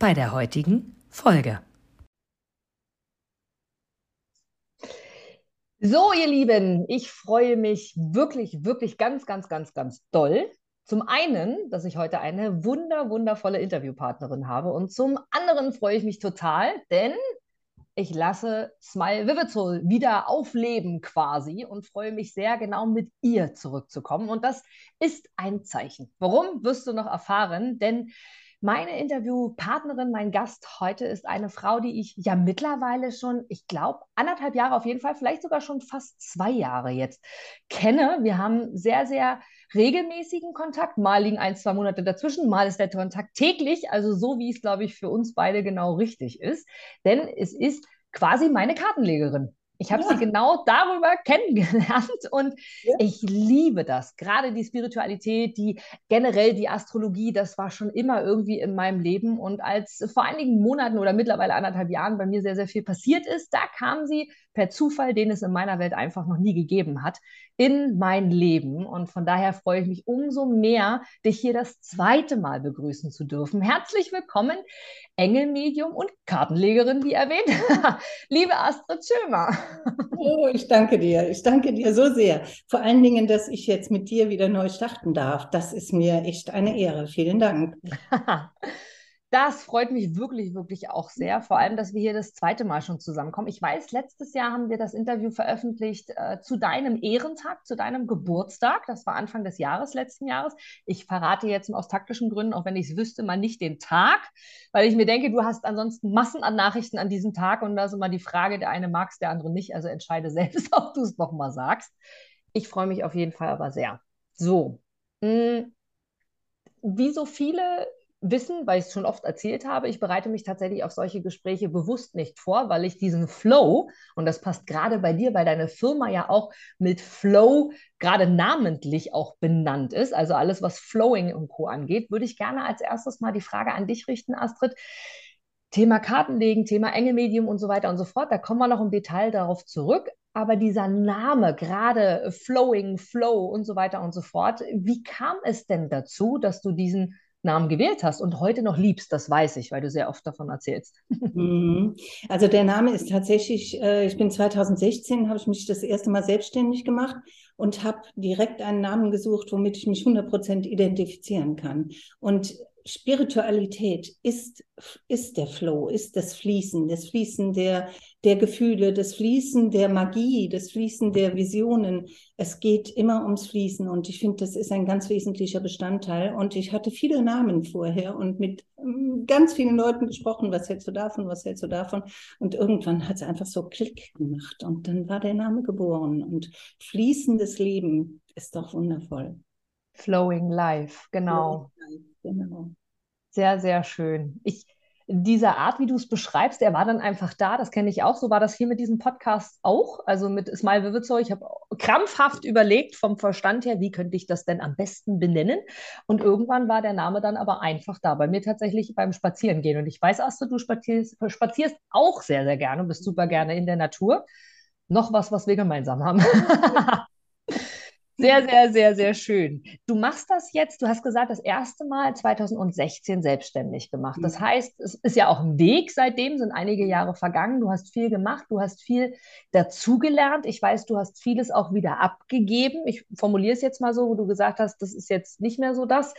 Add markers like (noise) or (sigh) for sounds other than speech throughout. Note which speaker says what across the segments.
Speaker 1: bei der heutigen Folge.
Speaker 2: So, ihr Lieben, ich freue mich wirklich, wirklich ganz, ganz, ganz, ganz doll. Zum einen, dass ich heute eine wunder, wundervolle Interviewpartnerin habe und zum anderen freue ich mich total, denn ich lasse Smile Vivital wieder aufleben quasi und freue mich sehr, genau mit ihr zurückzukommen. Und das ist ein Zeichen. Warum, wirst du noch erfahren, denn meine Interviewpartnerin, mein Gast heute ist eine Frau, die ich ja mittlerweile schon, ich glaube, anderthalb Jahre auf jeden Fall, vielleicht sogar schon fast zwei Jahre jetzt kenne. Wir haben sehr, sehr regelmäßigen Kontakt. Mal liegen ein, zwei Monate dazwischen, mal ist der Kontakt täglich, also so wie es, glaube ich, für uns beide genau richtig ist. Denn es ist quasi meine Kartenlegerin. Ich habe ja. sie genau darüber kennengelernt (laughs) und ja. ich liebe das. Gerade die Spiritualität, die generell die Astrologie, das war schon immer irgendwie in meinem Leben. Und als vor einigen Monaten oder mittlerweile anderthalb Jahren bei mir sehr, sehr viel passiert ist, da kam sie per Zufall, den es in meiner Welt einfach noch nie gegeben hat, in mein Leben. Und von daher freue ich mich umso mehr, dich hier das zweite Mal begrüßen zu dürfen. Herzlich willkommen, Engelmedium und Kartenlegerin, wie erwähnt, (laughs) liebe Astrid Schömer.
Speaker 3: Oh, ich danke dir. Ich danke dir so sehr. Vor allen Dingen, dass ich jetzt mit dir wieder neu starten darf. Das ist mir echt eine Ehre. Vielen Dank. (laughs)
Speaker 2: Das freut mich wirklich, wirklich auch sehr. Vor allem, dass wir hier das zweite Mal schon zusammenkommen. Ich weiß, letztes Jahr haben wir das Interview veröffentlicht äh, zu deinem Ehrentag, zu deinem Geburtstag. Das war Anfang des Jahres, letzten Jahres. Ich verrate jetzt aus taktischen Gründen, auch wenn ich es wüsste, mal nicht den Tag, weil ich mir denke, du hast ansonsten Massen an Nachrichten an diesem Tag und da ist immer die Frage, der eine mag es, der andere nicht. Also entscheide selbst, (laughs) ob du es nochmal sagst. Ich freue mich auf jeden Fall aber sehr. So. Hm, wie so viele wissen, weil ich es schon oft erzählt habe, ich bereite mich tatsächlich auf solche Gespräche bewusst nicht vor, weil ich diesen Flow, und das passt gerade bei dir, weil deine Firma ja auch mit Flow gerade namentlich auch benannt ist, also alles, was Flowing und Co. angeht, würde ich gerne als erstes mal die Frage an dich richten, Astrid. Thema Kartenlegen, Thema Engelmedium und so weiter und so fort. Da kommen wir noch im Detail darauf zurück. Aber dieser Name, gerade Flowing, Flow und so weiter und so fort, wie kam es denn dazu, dass du diesen Namen gewählt hast und heute noch liebst, das weiß ich, weil du sehr oft davon erzählst. (laughs)
Speaker 3: Mhm. Also der Name ist tatsächlich, äh, ich bin 2016, habe ich mich das erste Mal selbstständig gemacht und habe direkt einen Namen gesucht, womit ich mich 100% identifizieren kann. Und Spiritualität ist, ist der Flow, ist das Fließen, das Fließen der, der Gefühle, das Fließen der Magie, das Fließen der Visionen. Es geht immer ums Fließen und ich finde, das ist ein ganz wesentlicher Bestandteil. Und ich hatte viele Namen vorher und mit ähm, ganz vielen Leuten gesprochen, was hältst du davon, was hältst du davon? Und irgendwann hat es einfach so Klick gemacht und dann war der Name geboren. Und fließendes Leben ist doch wundervoll.
Speaker 2: Flowing Life, genau. Flowing life, genau. Sehr, sehr schön. Ich, dieser Art, wie du es beschreibst, der war dann einfach da. Das kenne ich auch. So war das hier mit diesem Podcast auch. Also mit Smile Vivizow. Ich habe krampfhaft überlegt vom Verstand her, wie könnte ich das denn am besten benennen? Und irgendwann war der Name dann aber einfach da. Bei mir tatsächlich beim Spazierengehen. Und ich weiß, Astrid, du spazierst, spazierst auch sehr, sehr gerne und bist super gerne in der Natur. Noch was, was wir gemeinsam haben. (laughs) Sehr, sehr, sehr, sehr schön. Du machst das jetzt, du hast gesagt, das erste Mal 2016 selbstständig gemacht. Das mhm. heißt, es ist ja auch ein Weg seitdem, sind einige Jahre vergangen. Du hast viel gemacht, du hast viel dazugelernt. Ich weiß, du hast vieles auch wieder abgegeben. Ich formuliere es jetzt mal so, wo du gesagt hast, das ist jetzt nicht mehr so das.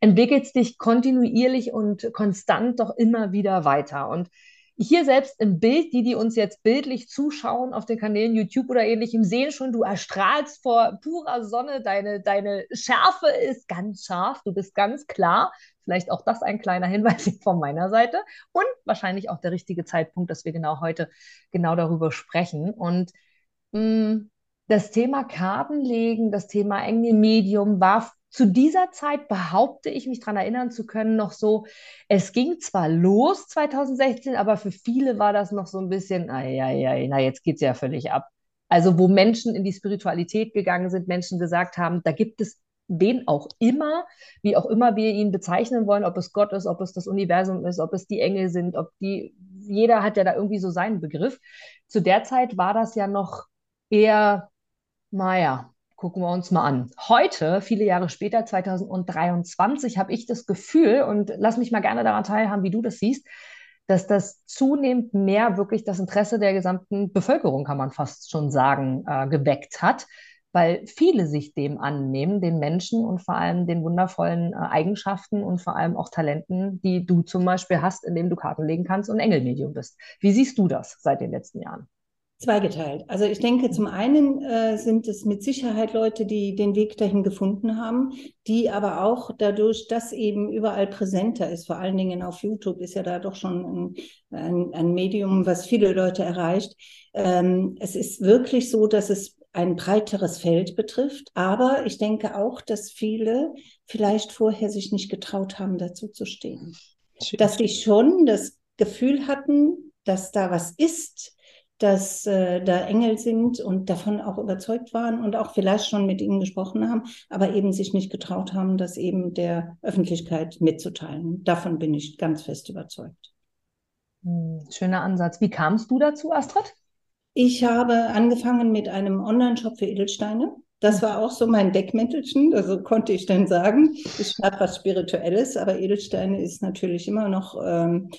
Speaker 2: Entwickelst dich kontinuierlich und konstant doch immer wieder weiter. Und hier selbst im Bild, die, die uns jetzt bildlich zuschauen auf den Kanälen YouTube oder ähnlichem, sehen schon, du erstrahlst vor purer Sonne, deine, deine Schärfe ist ganz scharf, du bist ganz klar. Vielleicht auch das ein kleiner Hinweis (laughs) von meiner Seite und wahrscheinlich auch der richtige Zeitpunkt, dass wir genau heute genau darüber sprechen. Und mh, mm, das Thema Kartenlegen, das Thema enge Medium war zu dieser Zeit behaupte ich mich daran erinnern zu können, noch so, es ging zwar los 2016, aber für viele war das noch so ein bisschen, ai, ai, ai, na, jetzt geht es ja völlig ab. Also wo Menschen in die Spiritualität gegangen sind, Menschen gesagt haben, da gibt es wen auch immer, wie auch immer wir ihn bezeichnen wollen, ob es Gott ist, ob es das Universum ist, ob es die Engel sind, ob die, jeder hat ja da irgendwie so seinen Begriff. Zu der Zeit war das ja noch eher, naja, gucken wir uns mal an. Heute, viele Jahre später, 2023, habe ich das Gefühl, und lass mich mal gerne daran teilhaben, wie du das siehst, dass das zunehmend mehr wirklich das Interesse der gesamten Bevölkerung, kann man fast schon sagen, äh, geweckt hat, weil viele sich dem annehmen, den Menschen und vor allem den wundervollen äh, Eigenschaften und vor allem auch Talenten, die du zum Beispiel hast, indem du Karten legen kannst und Engelmedium bist. Wie siehst du das seit den letzten Jahren?
Speaker 3: Zweigeteilt. Also ich denke, zum einen äh, sind es mit Sicherheit Leute, die den Weg dahin gefunden haben, die aber auch dadurch, dass eben überall präsenter ist, vor allen Dingen auf YouTube ist ja da doch schon ein, ein, ein Medium, was viele Leute erreicht. Ähm, es ist wirklich so, dass es ein breiteres Feld betrifft. Aber ich denke auch, dass viele vielleicht vorher sich nicht getraut haben, dazu zu stehen. Dass sie schon das Gefühl hatten, dass da was ist, dass äh, da Engel sind und davon auch überzeugt waren und auch vielleicht schon mit ihnen gesprochen haben, aber eben sich nicht getraut haben, das eben der Öffentlichkeit mitzuteilen. Davon bin ich ganz fest überzeugt.
Speaker 2: Hm, schöner Ansatz. Wie kamst du dazu, Astrid?
Speaker 3: Ich habe angefangen mit einem Online-Shop für Edelsteine. Das war auch so mein Deckmäntelchen, also konnte ich dann sagen. Ich habe was Spirituelles, aber Edelsteine ist natürlich immer noch ähm,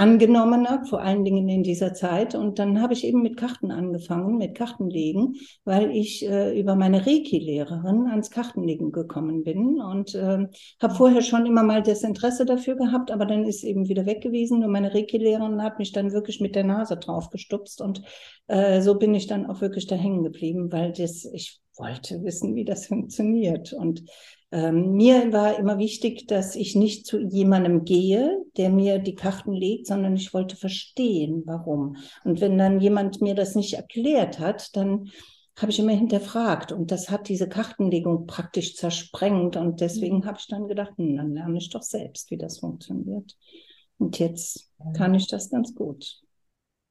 Speaker 3: angenommener, vor allen Dingen in dieser Zeit. Und dann habe ich eben mit Karten angefangen, mit Kartenlegen, weil ich äh, über meine Reiki-Lehrerin ans Kartenlegen gekommen bin und äh, habe vorher schon immer mal das Interesse dafür gehabt, aber dann ist eben wieder weg gewesen. Und meine Reiki-Lehrerin hat mich dann wirklich mit der Nase drauf gestupst und äh, so bin ich dann auch wirklich da hängen geblieben, weil das, ich wollte wissen, wie das funktioniert. Und ähm, mir war immer wichtig, dass ich nicht zu jemandem gehe, der mir die Karten legt, sondern ich wollte verstehen, warum. Und wenn dann jemand mir das nicht erklärt hat, dann habe ich immer hinterfragt und das hat diese Kartenlegung praktisch zersprengt und deswegen mhm. habe ich dann gedacht, hm, dann lerne ich doch selbst, wie das funktioniert. Und jetzt kann ich das ganz gut.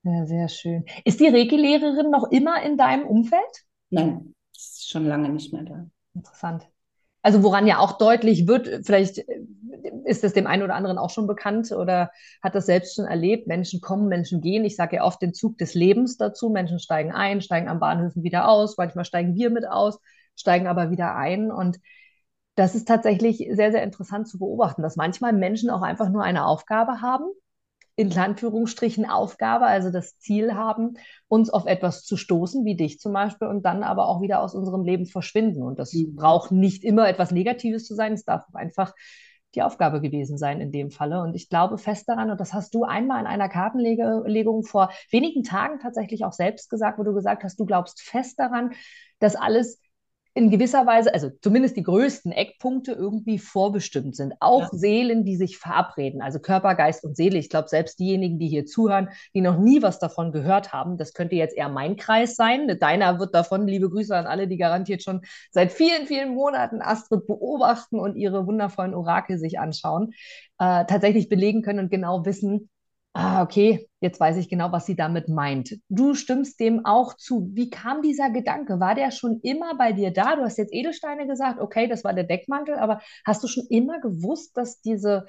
Speaker 2: Ja, sehr schön. Ist die Reiki-Lehrerin noch immer in deinem Umfeld?
Speaker 3: Nein, schon lange nicht mehr da.
Speaker 2: Interessant. Also woran ja auch deutlich wird, vielleicht ist es dem einen oder anderen auch schon bekannt oder hat das selbst schon erlebt, Menschen kommen, Menschen gehen. Ich sage ja oft den Zug des Lebens dazu. Menschen steigen ein, steigen am Bahnhöfen wieder aus, manchmal steigen wir mit aus, steigen aber wieder ein. Und das ist tatsächlich sehr, sehr interessant zu beobachten, dass manchmal Menschen auch einfach nur eine Aufgabe haben in Anführungsstrichen Aufgabe, also das Ziel haben, uns auf etwas zu stoßen, wie dich zum Beispiel, und dann aber auch wieder aus unserem Leben verschwinden. Und das mhm. braucht nicht immer etwas Negatives zu sein, es darf einfach die Aufgabe gewesen sein in dem Falle. Und ich glaube fest daran, und das hast du einmal in einer Kartenlegung vor wenigen Tagen tatsächlich auch selbst gesagt, wo du gesagt hast, du glaubst fest daran, dass alles in gewisser Weise, also zumindest die größten Eckpunkte irgendwie vorbestimmt sind. Auch ja. Seelen, die sich verabreden, also Körper, Geist und Seele. Ich glaube, selbst diejenigen, die hier zuhören, die noch nie was davon gehört haben, das könnte jetzt eher mein Kreis sein. Deiner wird davon, liebe Grüße an alle, die garantiert schon seit vielen, vielen Monaten Astrid beobachten und ihre wundervollen Orakel sich anschauen, äh, tatsächlich belegen können und genau wissen, ah, okay, jetzt weiß ich genau, was sie damit meint. Du stimmst dem auch zu. Wie kam dieser Gedanke? War der schon immer bei dir da? Du hast jetzt Edelsteine gesagt, okay, das war der Deckmantel, aber hast du schon immer gewusst, dass diese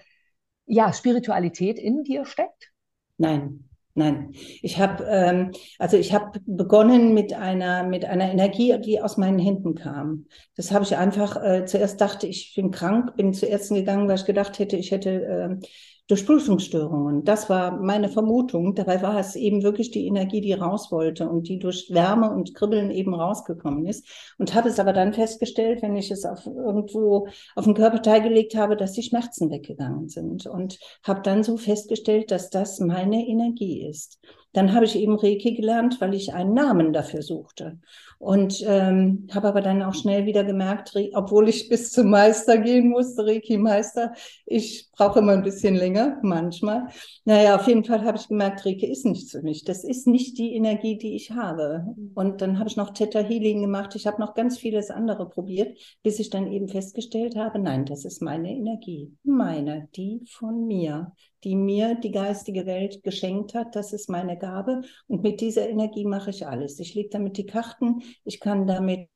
Speaker 2: ja, Spiritualität in dir steckt?
Speaker 3: Nein, Nein, ich habe ähm, also ich habe begonnen mit einer mit einer Energie, die aus meinen Händen kam. Das habe ich einfach äh, zuerst dachte ich bin krank, bin zu Ärzten gegangen, weil ich gedacht hätte, ich hätte äh, Durchblutungsstörungen. Das war meine Vermutung. Dabei war es eben wirklich die Energie, die raus wollte und die durch Wärme und Kribbeln eben rausgekommen ist. Und habe es aber dann festgestellt, wenn ich es auf irgendwo auf den Körperteil gelegt habe, dass die Schmerzen weggegangen sind. Und habe dann so festgestellt, dass das meine Energie ist. dann habe ich eben Reiki gelernt, weil ich einen Namen dafür suchte. Und ähm, habe aber dann auch schnell wieder gemerkt, obwohl ich bis zum Meister gehen musste, Reiki-Meister, ich brauche immer ein bisschen länger, manchmal. Naja, auf jeden Fall habe ich gemerkt, Reiki ist nichts für mich. Das ist nicht die Energie, die ich habe. Und dann habe ich noch Theta Healing gemacht. Ich habe noch ganz vieles andere probiert, bis ich dann eben festgestellt habe, nein, das ist meine Energie. Meine, die von mir die mir die geistige Welt geschenkt hat. Das ist meine Gabe. Und mit dieser Energie mache ich alles. Ich lege damit die Karten. Ich kann damit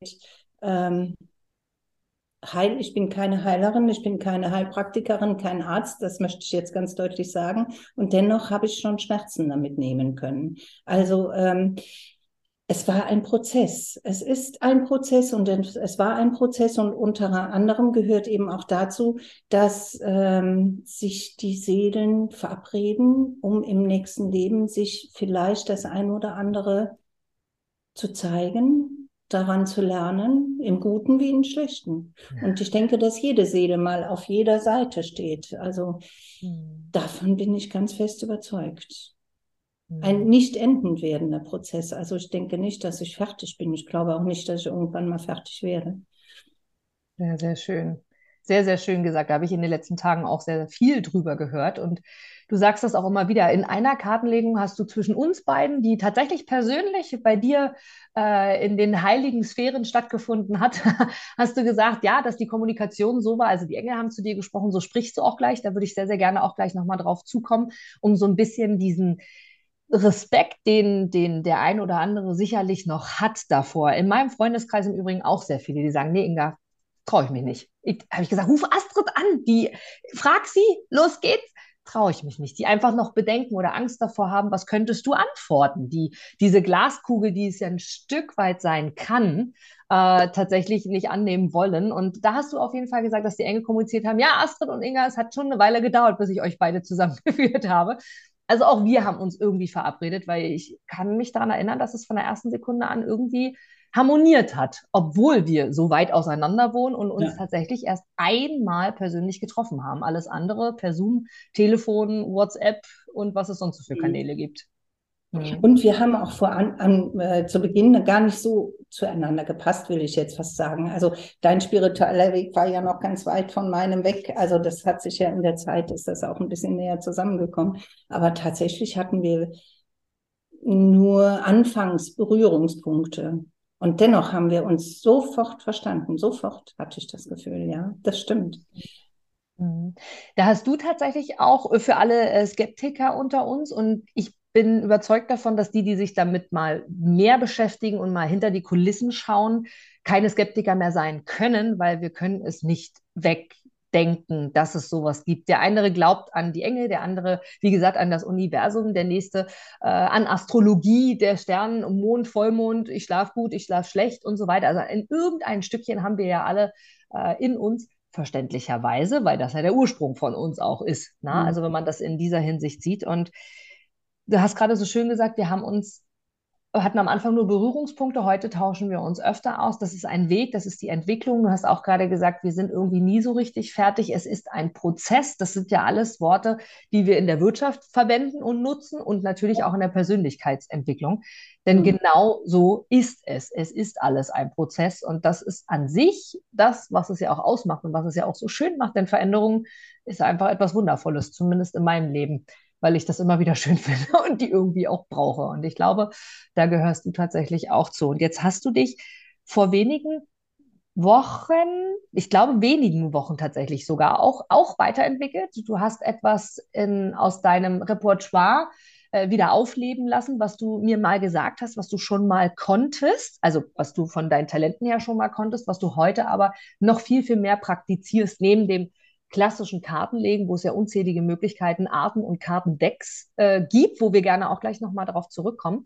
Speaker 3: ähm, heil. Ich bin keine Heilerin, ich bin keine Heilpraktikerin, kein Arzt. Das möchte ich jetzt ganz deutlich sagen. Und dennoch habe ich schon Schmerzen damit nehmen können. Also ähm, es war ein Prozess. Es ist ein Prozess und es war ein Prozess und unter anderem gehört eben auch dazu, dass ähm, sich die Seelen verabreden, um im nächsten Leben sich vielleicht das ein oder andere zu zeigen, daran zu lernen, im Guten wie im Schlechten. Ja. Und ich denke, dass jede Seele mal auf jeder Seite steht. Also mhm. davon bin ich ganz fest überzeugt ein mhm. nicht enden werdender Prozess. Also ich denke nicht, dass ich fertig bin. Ich glaube auch nicht, dass ich irgendwann mal fertig werde.
Speaker 2: Ja, sehr schön. Sehr, sehr schön gesagt. Da habe ich in den letzten Tagen auch sehr, sehr viel drüber gehört. Und du sagst das auch immer wieder. In einer Kartenlegung hast du zwischen uns beiden, die tatsächlich persönlich bei dir äh, in den heiligen Sphären stattgefunden hat, (laughs) hast du gesagt, ja, dass die Kommunikation so war. Also die Engel haben zu dir gesprochen, so sprichst du auch gleich. Da würde ich sehr, sehr gerne auch gleich nochmal drauf zukommen, um so ein bisschen diesen Respekt, den, den der ein oder andere sicherlich noch hat davor. In meinem Freundeskreis im Übrigen auch sehr viele, die sagen, nee, Inga, traue ich mich nicht. Habe ich gesagt, ruf Astrid an, die, frag sie, los geht's. Traue ich mich nicht. Die einfach noch Bedenken oder Angst davor haben, was könntest du antworten? Die, diese Glaskugel, die es ja ein Stück weit sein kann, äh, tatsächlich nicht annehmen wollen. Und da hast du auf jeden Fall gesagt, dass die Engel kommuniziert haben, ja, Astrid und Inga, es hat schon eine Weile gedauert, bis ich euch beide zusammengeführt habe also auch wir haben uns irgendwie verabredet, weil ich kann mich daran erinnern, dass es von der ersten Sekunde an irgendwie harmoniert hat, obwohl wir so weit auseinander wohnen und uns ja. tatsächlich erst einmal persönlich getroffen haben. Alles andere per Zoom, Telefon, WhatsApp und was es sonst so für mhm. Kanäle gibt.
Speaker 3: Mhm. Und wir haben auch vor an, an äh, zu Beginn gar nicht so zueinander gepasst, will ich jetzt fast sagen. Also dein spiritueller Weg war ja noch ganz weit von meinem weg. Also das hat sich ja in der Zeit, ist das auch ein bisschen näher zusammengekommen. Aber tatsächlich hatten wir nur anfangs Berührungspunkte. Und dennoch haben wir uns sofort verstanden. Sofort hatte ich das Gefühl, ja, das stimmt.
Speaker 2: Mhm. Da hast du tatsächlich auch für alle äh, Skeptiker unter uns und ich bin überzeugt davon, dass die, die sich damit mal mehr beschäftigen und mal hinter die Kulissen schauen, keine Skeptiker mehr sein können, weil wir können es nicht wegdenken, dass es sowas gibt. Der eine glaubt an die Engel, der andere, wie gesagt, an das Universum, der nächste äh, an Astrologie, der Sternen, Mond, Vollmond, ich schlafe gut, ich schlafe schlecht und so weiter. Also in irgendein Stückchen haben wir ja alle äh, in uns verständlicherweise, weil das ja der Ursprung von uns auch ist. Ne? Mhm. Also wenn man das in dieser Hinsicht sieht und du hast gerade so schön gesagt, wir haben uns, hatten am Anfang nur Berührungspunkte, heute tauschen wir uns öfter aus. Das ist ein Weg, das ist die Entwicklung. Du hast auch gerade gesagt, wir sind irgendwie nie so richtig fertig. Es ist ein Prozess. Das sind ja alles Worte, die wir in der Wirtschaft verwenden und nutzen und natürlich auch in der Persönlichkeitsentwicklung. Denn mhm. genau so ist es. Es ist alles ein Prozess und das ist an sich das, was es ja auch ausmacht und was es ja auch so schön macht. Denn Veränderung ist einfach etwas Wundervolles, zumindest in meinem Leben weil ich das immer wieder (laughs) schön finde und die irgendwie auch brauche. Und ich glaube, da gehörst du tatsächlich auch zu. Und jetzt hast du dich vor wenigen Wochen, ich glaube wenigen Wochen tatsächlich sogar auch, auch weiterentwickelt. Du hast etwas in, aus deinem Repertoire äh, wieder aufleben lassen, was du mir mal gesagt hast, was du schon mal konntest, also was du von deinen Talenten her schon mal konntest, was du heute aber noch viel, viel mehr praktizierst, neben dem klassischen Kartenlegen, wo es ja unzählige Möglichkeiten, Arten und Kartendecks äh, gibt, wo wir gerne auch gleich nochmal darauf zurückkommen.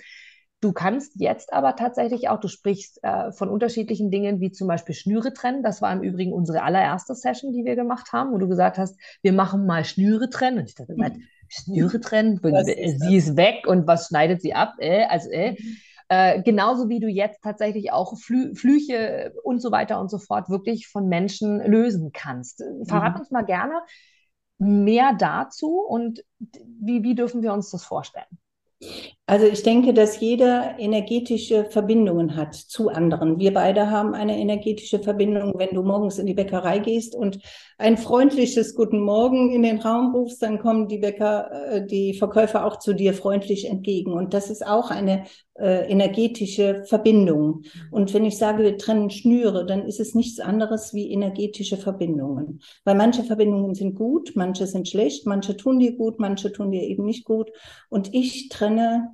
Speaker 2: Du kannst jetzt aber tatsächlich auch, du sprichst äh, von unterschiedlichen Dingen, wie zum Beispiel Schnüre trennen. Das war im Übrigen unsere allererste Session, die wir gemacht haben, wo du gesagt hast, wir machen mal Schnüre trennen. Und ich dachte, mhm. Schnüre trennen, sie ist weg und was schneidet sie ab? Äh, also, äh. Mhm. Äh, genauso wie du jetzt tatsächlich auch Flü Flüche und so weiter und so fort wirklich von Menschen lösen kannst. Verrat mhm. uns mal gerne mehr dazu und wie, wie dürfen wir uns das vorstellen?
Speaker 3: Also ich denke, dass jeder energetische Verbindungen hat zu anderen. Wir beide haben eine energetische Verbindung. Wenn du morgens in die Bäckerei gehst und ein freundliches Guten Morgen in den Raum rufst, dann kommen die Bäcker, äh, die Verkäufer auch zu dir freundlich entgegen. Und das ist auch eine äh, energetische Verbindung. Und wenn ich sage, wir trennen Schnüre, dann ist es nichts anderes wie energetische Verbindungen. Weil manche Verbindungen sind gut, manche sind schlecht, manche tun dir gut, manche tun dir eben nicht gut. Und ich trenne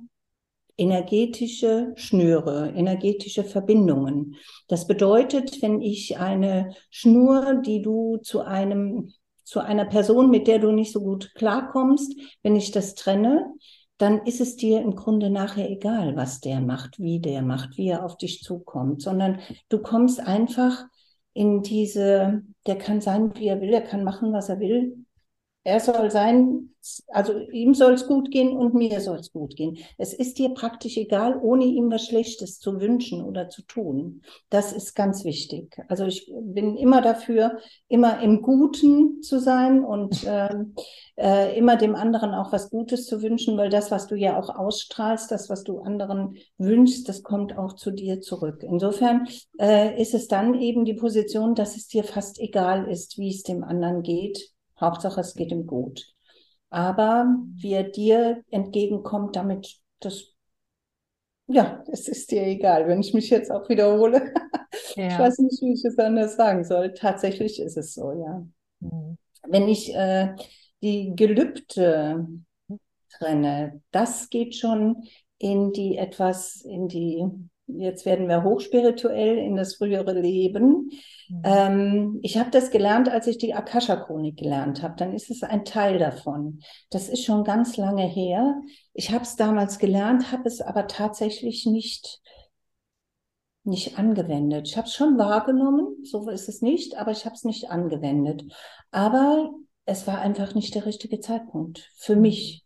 Speaker 3: energetische Schnüre, energetische Verbindungen. Das bedeutet, wenn ich eine Schnur, die du zu einem, zu einer Person, mit der du nicht so gut klarkommst, wenn ich das trenne, dann ist es dir im Grunde nachher egal, was der macht, wie der macht, wie er auf dich zukommt, sondern du kommst einfach in diese, der kann sein, wie er will, er kann machen, was er will, er soll sein, also ihm soll es gut gehen und mir soll es gut gehen. Es ist dir praktisch egal, ohne ihm was Schlechtes zu wünschen oder zu tun. Das ist ganz wichtig. Also ich bin immer dafür, immer im Guten zu sein und äh, äh, immer dem anderen auch was Gutes zu wünschen, weil das, was du ja auch ausstrahlst, das, was du anderen wünschst, das kommt auch zu dir zurück. Insofern äh, ist es dann eben die Position, dass es dir fast egal ist, wie es dem anderen geht Hauptsache, es geht ihm gut. Aber wie er dir entgegenkommt, damit das, ja, es ist dir egal, wenn ich mich jetzt auch wiederhole. (laughs) Ja. Ich weiß nicht, wie ich es anders sagen soll. Tatsächlich ist es so, ja. Mhm. Wenn ich äh, die Gelübde trenne, das geht schon in die etwas, in die jetzt werden wir hochspirituell in das frühere Leben. Mhm. Ähm, ich habe das gelernt, als ich die Akasha-Chronik gelernt habe. Dann ist es ein Teil davon. Das ist schon ganz lange her. Ich habe es damals gelernt, habe es aber tatsächlich nicht nicht angewendet. Ich habe es schon wahrgenommen, so ist es nicht, aber ich habe es nicht angewendet. Aber es war einfach nicht der richtige Zeitpunkt für mich.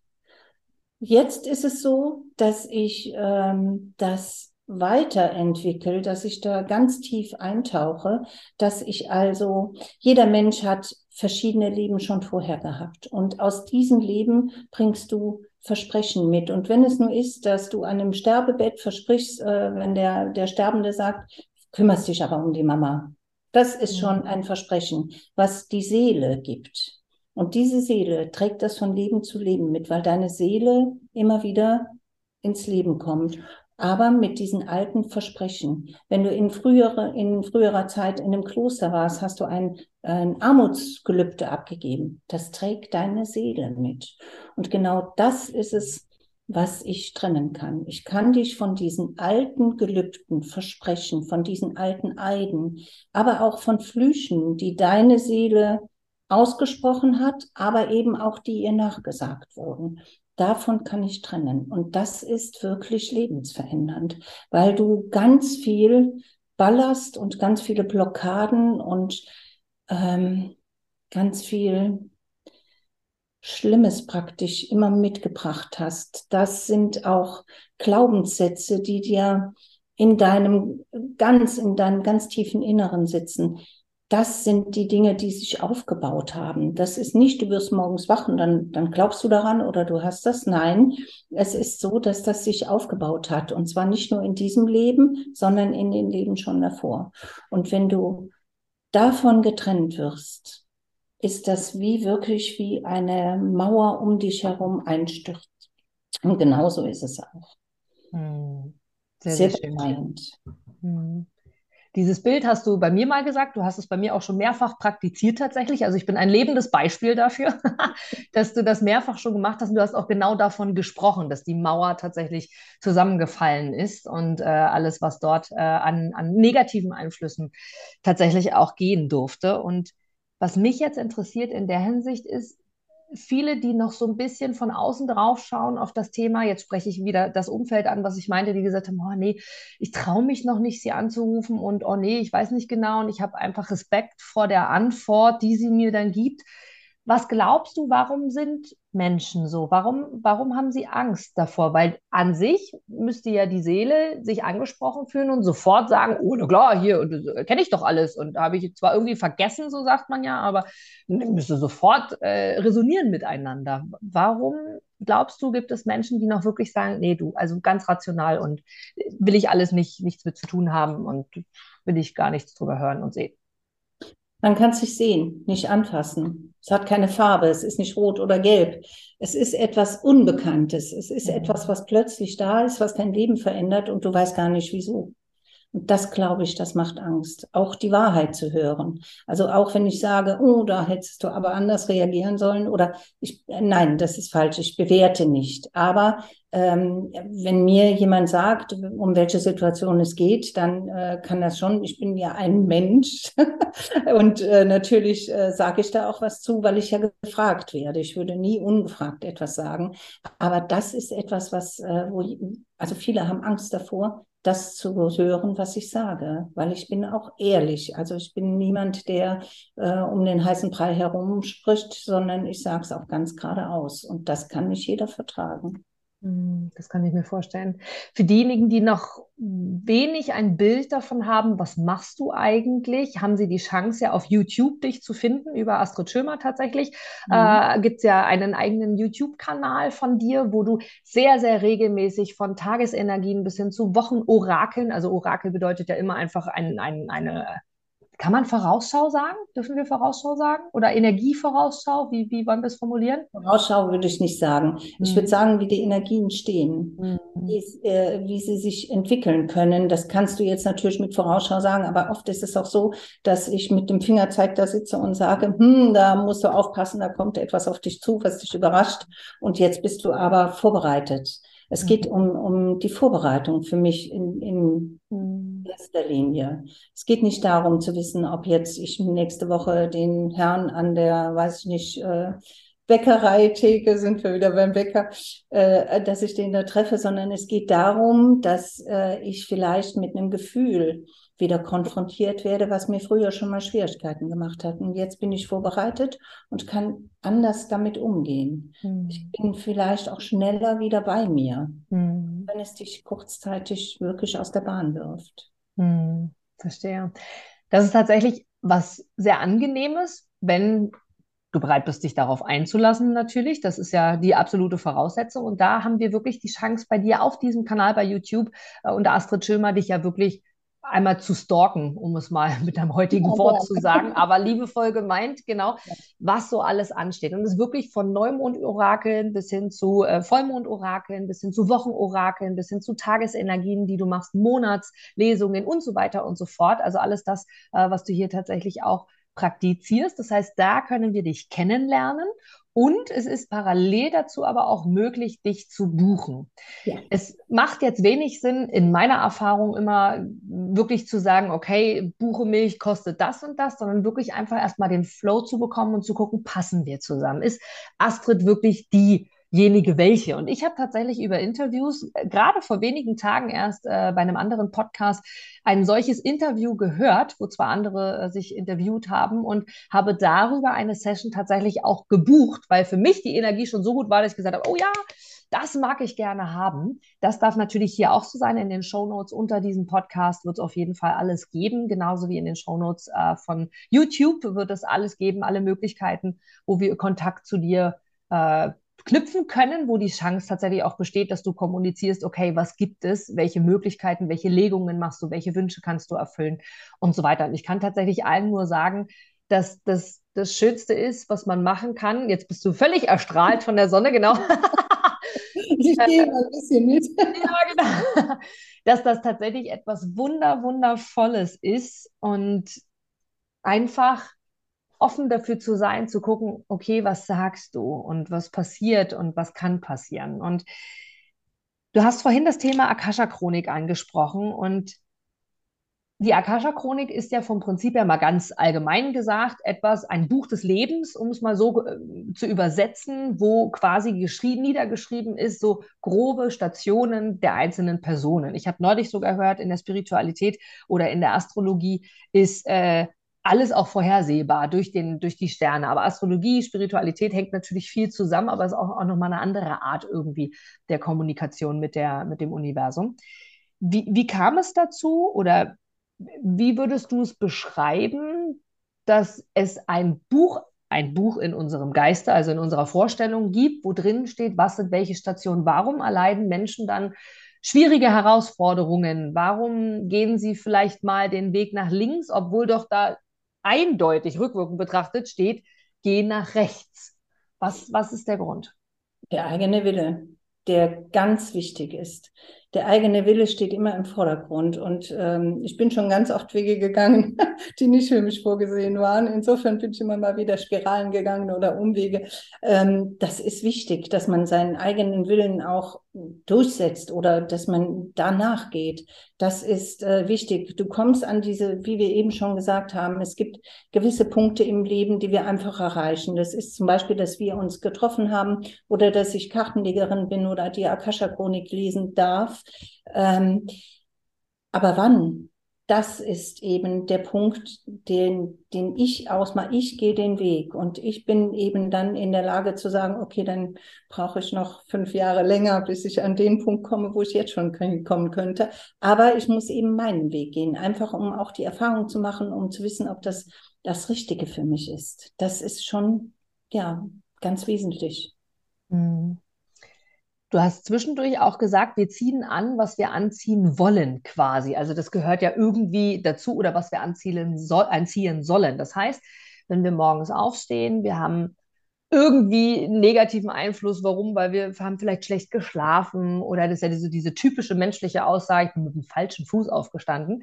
Speaker 3: Jetzt ist es so, dass ich ähm, das weiterentwickle, dass ich da ganz tief eintauche, dass ich also, jeder Mensch hat verschiedene Leben schon vorher gehabt. Und aus diesem Leben bringst du Versprechen mit. Und wenn es nur ist, dass du an einem Sterbebett versprichst, äh, wenn der, der Sterbende sagt, kümmerst dich aber um die Mama. Das ist schon ein Versprechen, was die Seele gibt. Und diese Seele trägt das von Leben zu Leben mit, weil deine Seele immer wieder ins Leben kommt aber mit diesen alten Versprechen. Wenn du in, frühere, in früherer Zeit in einem Kloster warst, hast du ein, ein Armutsgelübde abgegeben. Das trägt deine Seele mit. Und genau das ist es, was ich trennen kann. Ich kann dich von diesen alten Gelübden versprechen, von diesen alten Eiden, aber auch von Flüchen, die deine Seele ausgesprochen hat, aber eben auch die ihr nachgesagt wurden davon kann ich trennen. Und das ist wirklich lebensverändernd, weil du ganz viel Ballast und ganz viele Blockaden und ähm, ganz viel Schlimmes praktisch immer mitgebracht hast. Das sind auch Glaubenssätze, die dir in deinem ganz, in deinem ganz tiefen Inneren sitzen das sind die Dinge, die sich aufgebaut haben. Das ist nicht, du wirst morgens wach und dann, dann glaubst du daran oder du hast das. Nein, es ist so, dass das sich aufgebaut hat. Und zwar nicht nur in diesem Leben, sondern in den Leben schon davor. Und wenn du davon getrennt wirst, ist das wie wirklich wie eine Mauer um dich herum einstürzt. Und genauso ist es auch. Hm.
Speaker 2: Sehr, sehr, sehr befreiend. Hm. Dieses Bild hast du bei mir mal gesagt, du hast es bei mir auch schon mehrfach praktiziert tatsächlich. Also ich bin ein lebendes Beispiel dafür, (laughs) dass du das mehrfach schon gemacht hast und du hast auch genau davon gesprochen, dass die Mauer tatsächlich zusammengefallen ist und äh, alles, was dort äh, an, an negativen Einflüssen tatsächlich auch gehen durfte. Und was mich jetzt interessiert in der Hinsicht ist, viele, die noch so ein bisschen von außen drauf schauen auf das Thema. Jetzt spreche ich wieder das Umfeld an, was ich meinte, die gesagt haben, oh nee, ich traue mich noch nicht, sie anzurufen und oh nee, ich weiß nicht genau und ich habe einfach Respekt vor der Antwort, die sie mir dann gibt. Was glaubst du, warum sind Menschen so? Warum, warum haben sie Angst davor? Weil an sich müsste ja die Seele sich angesprochen fühlen und sofort sagen, oh, na klar, hier, äh, kenne ich doch alles. Und habe ich zwar irgendwie vergessen, so sagt man ja, aber müsste sofort äh, resonieren miteinander. Warum glaubst du, gibt es Menschen, die noch wirklich sagen, nee, du, also ganz rational und will ich alles nicht, nichts mit zu tun haben und will ich gar nichts drüber hören und sehen?
Speaker 3: Man kann es nicht sehen, nicht anfassen. Es hat keine Farbe, es ist nicht rot oder gelb. Es ist etwas Unbekanntes. Es ist mhm. etwas, was plötzlich da ist, was dein Leben verändert und du weißt gar nicht wieso. Und das glaube ich, das macht Angst, auch die Wahrheit zu hören. Also auch wenn ich sage, oh, da hättest du aber anders reagieren sollen oder ich, nein, das ist falsch, ich bewerte nicht. Aber ähm, wenn mir jemand sagt, um welche Situation es geht, dann äh, kann das schon, ich bin ja ein Mensch (laughs) und äh, natürlich äh, sage ich da auch was zu, weil ich ja gefragt werde. Ich würde nie ungefragt etwas sagen. Aber das ist etwas, was, äh, wo, also viele haben Angst davor, das zu hören, was ich sage, weil ich bin auch ehrlich. Also ich bin niemand, der äh, um den heißen Brei herum spricht, sondern ich sage es auch ganz geradeaus. Und das kann nicht jeder vertragen.
Speaker 2: Hm, das kann ich mir vorstellen. Für diejenigen, die noch wenig ein Bild davon haben, was machst du eigentlich, haben sie die Chance, ja auf YouTube dich zu finden, über Astrid Schömer tatsächlich. Mhm. Äh, Gibt es ja einen eigenen YouTube-Kanal von dir, wo du sehr, sehr regelmäßig von Tagesenergien bis hin zu Wochenorakeln, also Orakel bedeutet ja immer einfach ein, ein, eine kann man Vorausschau sagen? Dürfen wir Vorausschau sagen? Oder Energievorausschau? Wie, wie wollen wir es formulieren?
Speaker 3: Vorausschau würde ich nicht sagen. Mhm. Ich würde hm. sagen, wie die Energien stehen, mhm. wie, äh, wie, sie sich entwickeln können. Das kannst du jetzt natürlich mit Vorausschau sagen, aber oft ist es auch so, dass ich mit dem Fingerzeig da sitze und sage, hm, da musst du aufpassen, da kommt etwas auf dich zu, was dich überrascht. Und jetzt bist du aber vorbereitet. Es geht um, um die Vorbereitung für mich in, in mhm. erster Linie. Es geht nicht darum zu wissen, ob jetzt ich nächste Woche den Herrn an der, weiß ich nicht, äh, Bäckerei-Theke, sind wir wieder beim Bäcker, äh, dass ich den da treffe, sondern es geht darum, dass äh, ich vielleicht mit einem Gefühl wieder konfrontiert werde, was mir früher schon mal Schwierigkeiten gemacht hat. Und jetzt bin ich vorbereitet und kann anders damit umgehen. Mhm. Ich bin vielleicht auch schneller wieder bei mir, mhm. wenn es dich kurzzeitig wirklich aus der Bahn wirft.
Speaker 2: Mhm. Verstehe. Das ist tatsächlich was sehr angenehmes, wenn du bereit bist, dich darauf einzulassen, natürlich. Das ist ja die absolute Voraussetzung. Und da haben wir wirklich die Chance bei dir auf diesem Kanal bei YouTube äh, unter Astrid Schilmer, dich ja wirklich einmal zu stalken, um es mal (laughs) mit einem heutigen Wort zu sagen, aber liebevoll gemeint, genau, was so alles ansteht. Und es ist wirklich von Neumond-Orakeln bis hin zu äh, Vollmond-Orakeln, bis hin zu Wochen-Orakeln, bis hin zu Tagesenergien, die du machst, Monatslesungen und so weiter und so fort. Also alles das, äh, was du hier tatsächlich auch praktizierst. Das heißt, da können wir dich kennenlernen und es ist parallel dazu aber auch möglich, dich zu buchen. Ja. Es macht jetzt wenig Sinn, in meiner Erfahrung immer wirklich zu sagen, okay, buche mich, kostet das und das, sondern wirklich einfach erstmal den Flow zu bekommen und zu gucken, passen wir zusammen? Ist Astrid wirklich die diejenige welche. Und ich habe tatsächlich über Interviews, äh, gerade vor wenigen Tagen erst äh, bei einem anderen Podcast, ein solches Interview gehört, wo zwar andere äh, sich interviewt haben und habe darüber eine Session tatsächlich auch gebucht, weil für mich die Energie schon so gut war, dass ich gesagt habe, oh ja, das mag ich gerne haben. Das darf natürlich hier auch so sein. In den Shownotes unter diesem Podcast wird es auf jeden Fall alles geben, genauso wie in den Shownotes äh, von YouTube wird es alles geben, alle Möglichkeiten, wo wir Kontakt zu dir äh, knüpfen können, wo die Chance tatsächlich auch besteht, dass du kommunizierst, okay, was gibt es, welche Möglichkeiten, welche Legungen machst du, welche Wünsche kannst du erfüllen und so weiter. Und ich kann tatsächlich allen nur sagen, dass das das Schönste ist, was man machen kann. Jetzt bist du völlig erstrahlt von der Sonne, genau. (laughs) Ich gehe mal ein bisschen mit. (laughs) Ja, genau. Dass das tatsächlich etwas Wunder, Wundervolles ist und einfach offen dafür zu sein, zu gucken, okay, was sagst du und was passiert und was kann passieren. Und du hast vorhin das Thema Akasha-Chronik angesprochen und die Akasha-Chronik ist ja vom Prinzip her mal ganz allgemein gesagt etwas, ein Buch des Lebens, um es mal so äh, zu übersetzen, wo quasi geschrieben, niedergeschrieben ist, so grobe Stationen der einzelnen Personen. Ich habe neulich sogar gehört, in der Spiritualität oder in der Astrologie ist äh, alles auch vorhersehbar durch, den, durch die Sterne. Aber Astrologie, Spiritualität hängt natürlich viel zusammen, aber es ist auch, auch nochmal eine andere Art irgendwie der Kommunikation mit, der, mit dem Universum. Wie, wie kam es dazu oder wie würdest du es beschreiben, dass es ein Buch ein Buch in unserem Geiste, also in unserer Vorstellung gibt, wo drin steht, was sind welche Stationen, warum erleiden Menschen dann schwierige Herausforderungen, warum gehen sie vielleicht mal den Weg nach links, obwohl doch da eindeutig rückwirkend betrachtet steht, geh nach rechts. Was, was ist der Grund?
Speaker 3: Der eigene Wille, der ganz wichtig ist der eigene Wille steht immer im Vordergrund. Und ähm, ich bin schon ganz oft Wege gegangen, (laughs) die nicht für mich vorgesehen waren. Insofern bin ich immer mal wieder Spiralen gegangen oder Umwege. Ähm, das ist wichtig, dass man seinen eigenen Willen auch durchsetzt oder dass man danach geht. Das ist äh, wichtig. Du kommst an diese, wie wir eben schon gesagt haben, es gibt gewisse Punkte im Leben, die wir einfach erreichen. Das ist zum Beispiel, dass wir uns getroffen haben oder dass ich Kartenlegerin bin oder die Akasha-Chronik lesen darf. Ähm, aber wann? Das ist eben der Punkt, den, den ich ausmache. Ich gehe den Weg und ich bin eben dann in der Lage zu sagen, okay, dann brauche ich noch fünf Jahre länger, bis ich an den Punkt komme, wo ich jetzt schon kommen könnte. Aber ich muss eben meinen Weg gehen, einfach um auch die Erfahrung zu machen, um zu wissen, ob das das Richtige für mich ist. Das ist schon, ja, ganz wesentlich.
Speaker 2: Mhm. Du hast zwischendurch auch gesagt, wir ziehen an, was wir anziehen wollen, quasi. Also das gehört ja irgendwie dazu oder was wir anziehen, soll, anziehen sollen. Das heißt, wenn wir morgens aufstehen, wir haben irgendwie negativen Einfluss. Warum? Weil wir haben vielleicht schlecht geschlafen oder das ist ja diese, diese typische menschliche Aussage, ich bin mit dem falschen Fuß aufgestanden.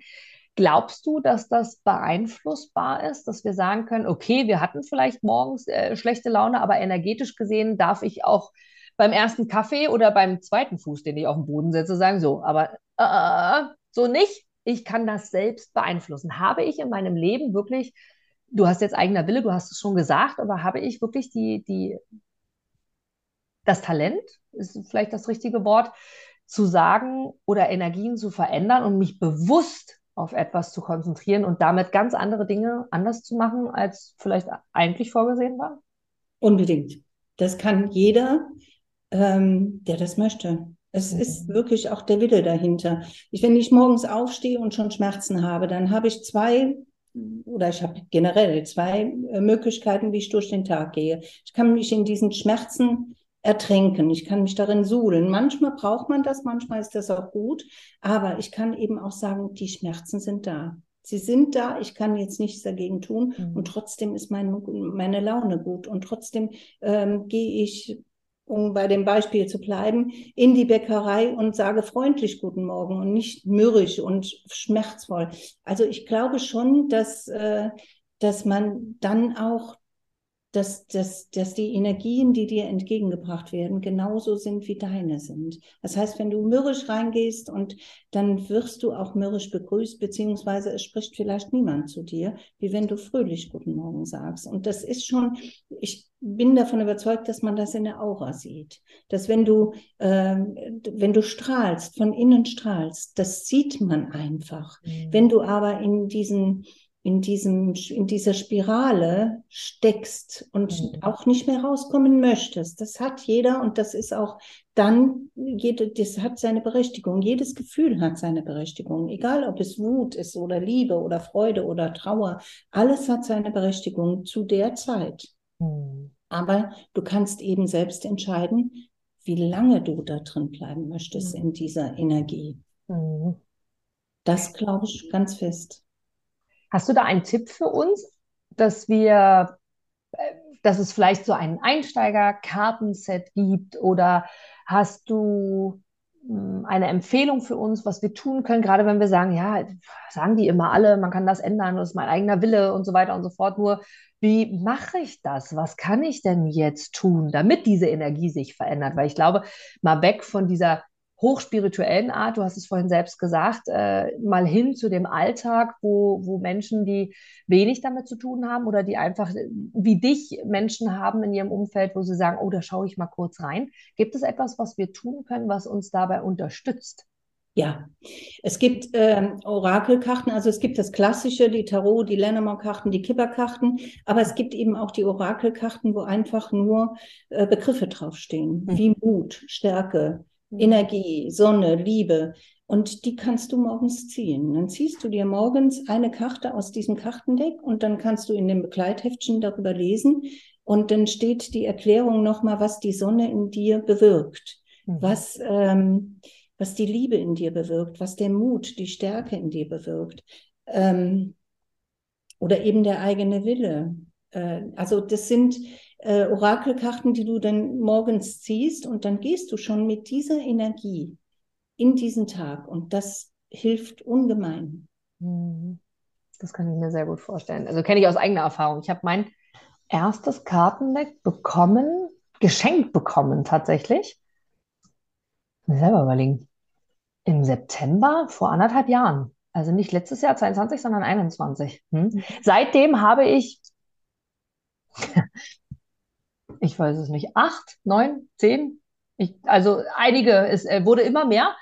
Speaker 2: Glaubst du, dass das beeinflussbar ist, dass wir sagen können, okay, wir hatten vielleicht morgens äh, schlechte Laune, aber energetisch gesehen darf ich auch beim ersten Kaffee oder beim zweiten Fuß, den ich auf den Boden setze, sagen so, aber äh, so nicht. Ich kann das selbst beeinflussen. Habe ich in meinem Leben wirklich, du hast jetzt eigener Wille, du hast es schon gesagt, aber habe ich wirklich die, die, das Talent, ist vielleicht das richtige Wort, zu sagen oder Energien zu verändern und mich bewusst auf etwas zu konzentrieren und damit ganz andere Dinge anders zu machen, als vielleicht eigentlich vorgesehen war?
Speaker 3: Unbedingt. Das kann jeder ähm, der das möchte. Es mhm. ist wirklich auch der Wille dahinter. Ich, wenn ich morgens aufstehe und schon Schmerzen habe, dann habe ich zwei oder ich habe generell zwei äh, Möglichkeiten, wie ich durch den Tag gehe. Ich kann mich in diesen Schmerzen ertränken. Ich kann mich darin suhlen. Manchmal braucht man das, manchmal ist das auch gut. Aber ich kann eben auch sagen, die Schmerzen sind da. Sie sind da, ich kann jetzt nichts dagegen tun mhm. und trotzdem ist mein, meine Laune gut und trotzdem ähm, gehe ich um bei dem Beispiel zu bleiben, in die Bäckerei und sage freundlich Guten Morgen und nicht mürrisch und schmerzvoll. Also ich glaube schon, dass, äh, dass man dann auch dass, dass, dass die Energien, die dir entgegengebracht werden, genauso sind, wie deine sind. Das heißt, wenn du mürrisch reingehst und dann wirst du auch mürrisch begrüßt, beziehungsweise es spricht vielleicht niemand zu dir, wie wenn du fröhlich Guten Morgen sagst. Und das ist schon, ich bin davon überzeugt, dass man das in der Aura sieht. Dass wenn du, äh, wenn du strahlst, von innen strahlst, das sieht man einfach. Mhm. Wenn du aber in diesen in, diesem, in dieser Spirale steckst und mhm. auch nicht mehr rauskommen möchtest. Das hat jeder und das ist auch dann, jede, das hat seine Berechtigung. Jedes Gefühl hat seine Berechtigung. Egal, ob es Wut ist oder Liebe oder Freude oder Trauer. Alles hat seine Berechtigung zu der Zeit. Mhm. Aber du kannst eben selbst entscheiden, wie lange du da drin bleiben möchtest mhm. in dieser Energie. Mhm. Das glaube ich ganz fest.
Speaker 2: Hast du da einen Tipp für uns, dass wir, äh, dass es vielleicht so ein Einsteiger-Kartenset gibt oder hast du hm, eine Empfehlung für uns, was wir tun können, gerade wenn wir sagen, ja, sagen die immer alle, man kann das ändern, das ist mein eigener Wille und so weiter und so fort. Nur, wie mache ich das? Was kann ich denn jetzt tun, damit diese Energie sich verändert? Weil ich glaube, mal weg von dieser hochspirituellen Art, du hast es vorhin selbst gesagt, äh, mal hin zu dem Alltag, wo, wo Menschen, die wenig damit zu tun haben oder die einfach wie dich Menschen haben in ihrem Umfeld, wo sie sagen, oh, da schaue ich mal kurz rein. Gibt es etwas, was wir tun können, was uns dabei unterstützt?
Speaker 3: Ja, es gibt ähm, Orakelkarten, also es gibt das Klassische, die Tarot, die Lenormand-Karten, die Kipperkarten, aber es gibt eben auch die Orakelkarten, wo einfach nur äh, Begriffe draufstehen, mhm. wie Mut, Stärke. Energie, Sonne, Liebe. Und die kannst du morgens ziehen. Dann ziehst du dir morgens eine Karte aus diesem Kartendeck und dann kannst du in dem Begleitheftchen darüber lesen. Und dann steht die Erklärung nochmal, was die Sonne in dir bewirkt, mhm. was, ähm, was die Liebe in dir bewirkt, was der Mut, die Stärke in dir bewirkt. Ähm, oder eben der eigene Wille. Äh, also das sind äh, Orakelkarten, die du dann morgens ziehst und dann gehst du schon mit dieser Energie in diesen Tag und das hilft ungemein.
Speaker 2: Mhm. Das kann ich mir sehr gut vorstellen. Also kenne ich aus eigener Erfahrung. Ich habe mein erstes Kartendeck bekommen, geschenkt bekommen tatsächlich. Mir selber überlegen. Im September vor anderthalb Jahren. Also nicht letztes Jahr 22, sondern 21. Hm? Mhm. Seitdem habe ich, ich weiß es nicht, acht, neun, zehn, ich, also einige, es äh, wurde immer mehr.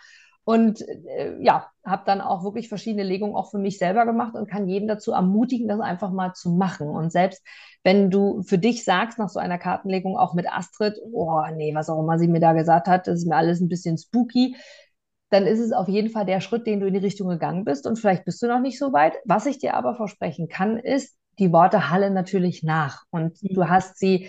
Speaker 2: Und äh, ja, habe dann auch wirklich verschiedene Legungen auch für mich selber gemacht und kann jeden dazu ermutigen, das einfach mal zu machen. Und selbst wenn du für dich sagst, nach so einer Kartenlegung auch mit Astrid, oh nee, was auch immer sie mir da gesagt hat, das ist mir alles ein bisschen spooky, dann ist es auf jeden Fall der Schritt, den du in die Richtung gegangen bist. Und vielleicht bist du noch nicht so weit. Was ich dir aber versprechen kann, ist, die Worte hallen natürlich nach. Und mhm. du hast sie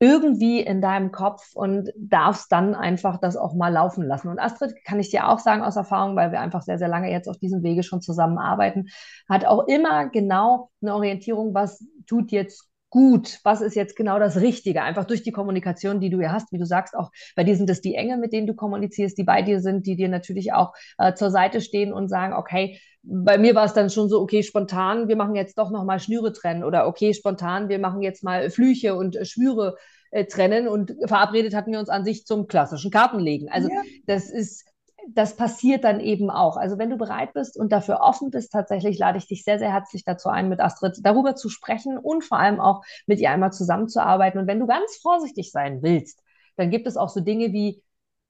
Speaker 2: irgendwie in deinem Kopf und darfst dann einfach das auch mal laufen lassen. Und Astrid, kann ich dir auch sagen aus Erfahrung, weil wir einfach sehr, sehr lange jetzt auf diesem Wege schon zusammenarbeiten, hat auch immer genau eine Orientierung, was tut jetzt gut, was ist jetzt genau das Richtige, einfach durch die Kommunikation, die du ja hast, wie du sagst, auch bei dir sind es die Enge, mit denen du kommunizierst, die bei dir sind, die dir natürlich auch äh, zur Seite stehen und sagen, okay, bei mir war es dann schon so, okay, spontan, wir machen jetzt doch nochmal Schnüre trennen oder okay, spontan, wir machen jetzt mal Flüche und äh, Schwüre äh, trennen und verabredet hatten wir uns an sich zum klassischen Kartenlegen. Also ja. das ist das passiert dann eben auch. Also wenn du bereit bist und dafür offen bist, tatsächlich lade ich dich sehr, sehr herzlich dazu ein, mit Astrid darüber zu sprechen und vor allem auch mit ihr einmal zusammenzuarbeiten. Und wenn du ganz vorsichtig sein willst, dann gibt es auch so Dinge wie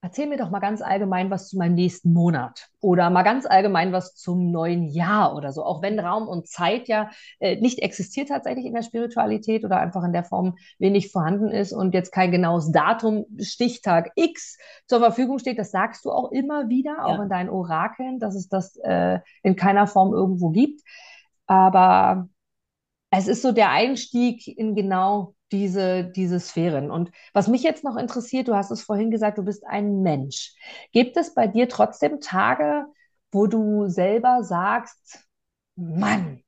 Speaker 2: erzähl mir doch mal ganz allgemein was zu meinem nächsten Monat oder mal ganz allgemein was zum neuen Jahr oder so. Auch wenn Raum und Zeit ja äh, nicht existiert tatsächlich in der Spiritualität oder einfach in der Form wenig vorhanden ist und jetzt kein genaues Datum, Stichtag X zur Verfügung steht, das sagst du auch immer wieder, ja. auch in deinen Orakeln, dass es das äh, in keiner Form irgendwo gibt. Aber es ist so der Einstieg in genau diese, diese Sphären. Und was mich jetzt noch interessiert, du hast es vorhin gesagt, du bist ein Mensch. Gibt es bei dir trotzdem Tage, wo du selber sagst, Mann,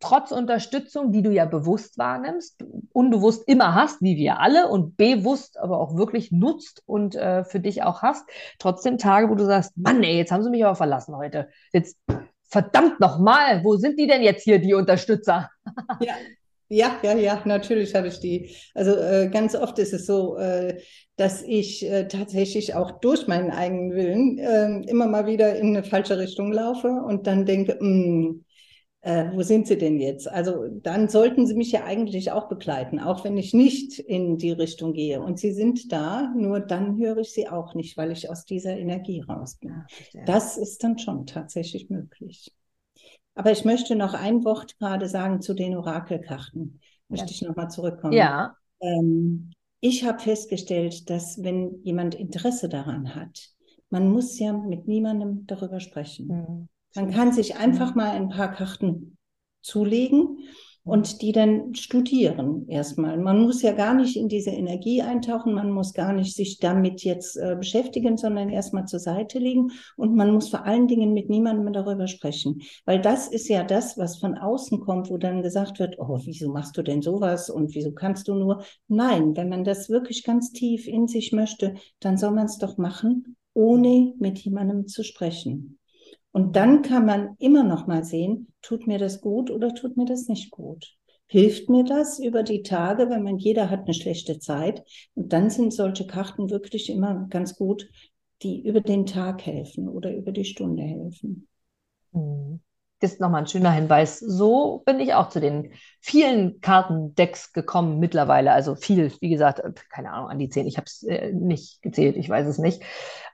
Speaker 2: trotz Unterstützung, die du ja bewusst wahrnimmst, unbewusst immer hast, wie wir alle, und bewusst aber auch wirklich nutzt und äh, für dich auch hast, trotzdem Tage, wo du sagst, Mann, ey, jetzt haben sie mich aber verlassen heute. Jetzt verdammt nochmal, wo sind die denn jetzt hier, die Unterstützer?
Speaker 3: Ja, ja, ja, ja, natürlich habe ich die. Also äh, ganz oft ist es so, äh, dass ich äh, tatsächlich auch durch meinen eigenen Willen ähm, immer mal wieder in eine falsche Richtung laufe und dann denke, mh, hm, äh, wo sind sie denn jetzt? Also dann sollten sie mich ja eigentlich auch begleiten, auch wenn ich nicht in die Richtung gehe. Und sie sind da, nur dann höre ich sie auch nicht, weil ich aus dieser Energie raus bin. Das ist dann schon tatsächlich möglich. Aber ich möchte noch ein Wort gerade sagen zu den Orakelkarten. Möchte ja. ich nochmal zurückkommen.
Speaker 2: Ja.
Speaker 3: Ähm, ich habe festgestellt, dass wenn jemand Interesse daran hat, man muss ja mit niemandem darüber sprechen. Mhm. Man kann sich einfach mal ein paar Karten zulegen und die dann studieren erstmal. Man muss ja gar nicht in diese Energie eintauchen, man muss gar nicht sich damit jetzt äh, beschäftigen, sondern erstmal zur Seite legen und man muss vor allen Dingen mit niemandem darüber sprechen, weil das ist ja das, was von außen kommt, wo dann gesagt wird, oh, wieso machst du denn sowas und wieso kannst du nur? Nein, wenn man das wirklich ganz tief in sich möchte, dann soll man es doch machen, ohne mit jemandem zu sprechen. Und dann kann man immer noch mal sehen, tut mir das gut oder tut mir das nicht gut. Hilft mir das über die Tage, wenn man jeder hat eine schlechte Zeit? Und dann sind solche Karten wirklich immer ganz gut, die über den Tag helfen oder über die Stunde helfen.
Speaker 2: Mhm. Ist nochmal ein schöner Hinweis. So bin ich auch zu den vielen Kartendecks gekommen mittlerweile. Also viel, wie gesagt, keine Ahnung, an die zehn. Ich habe es äh, nicht gezählt, ich weiß es nicht.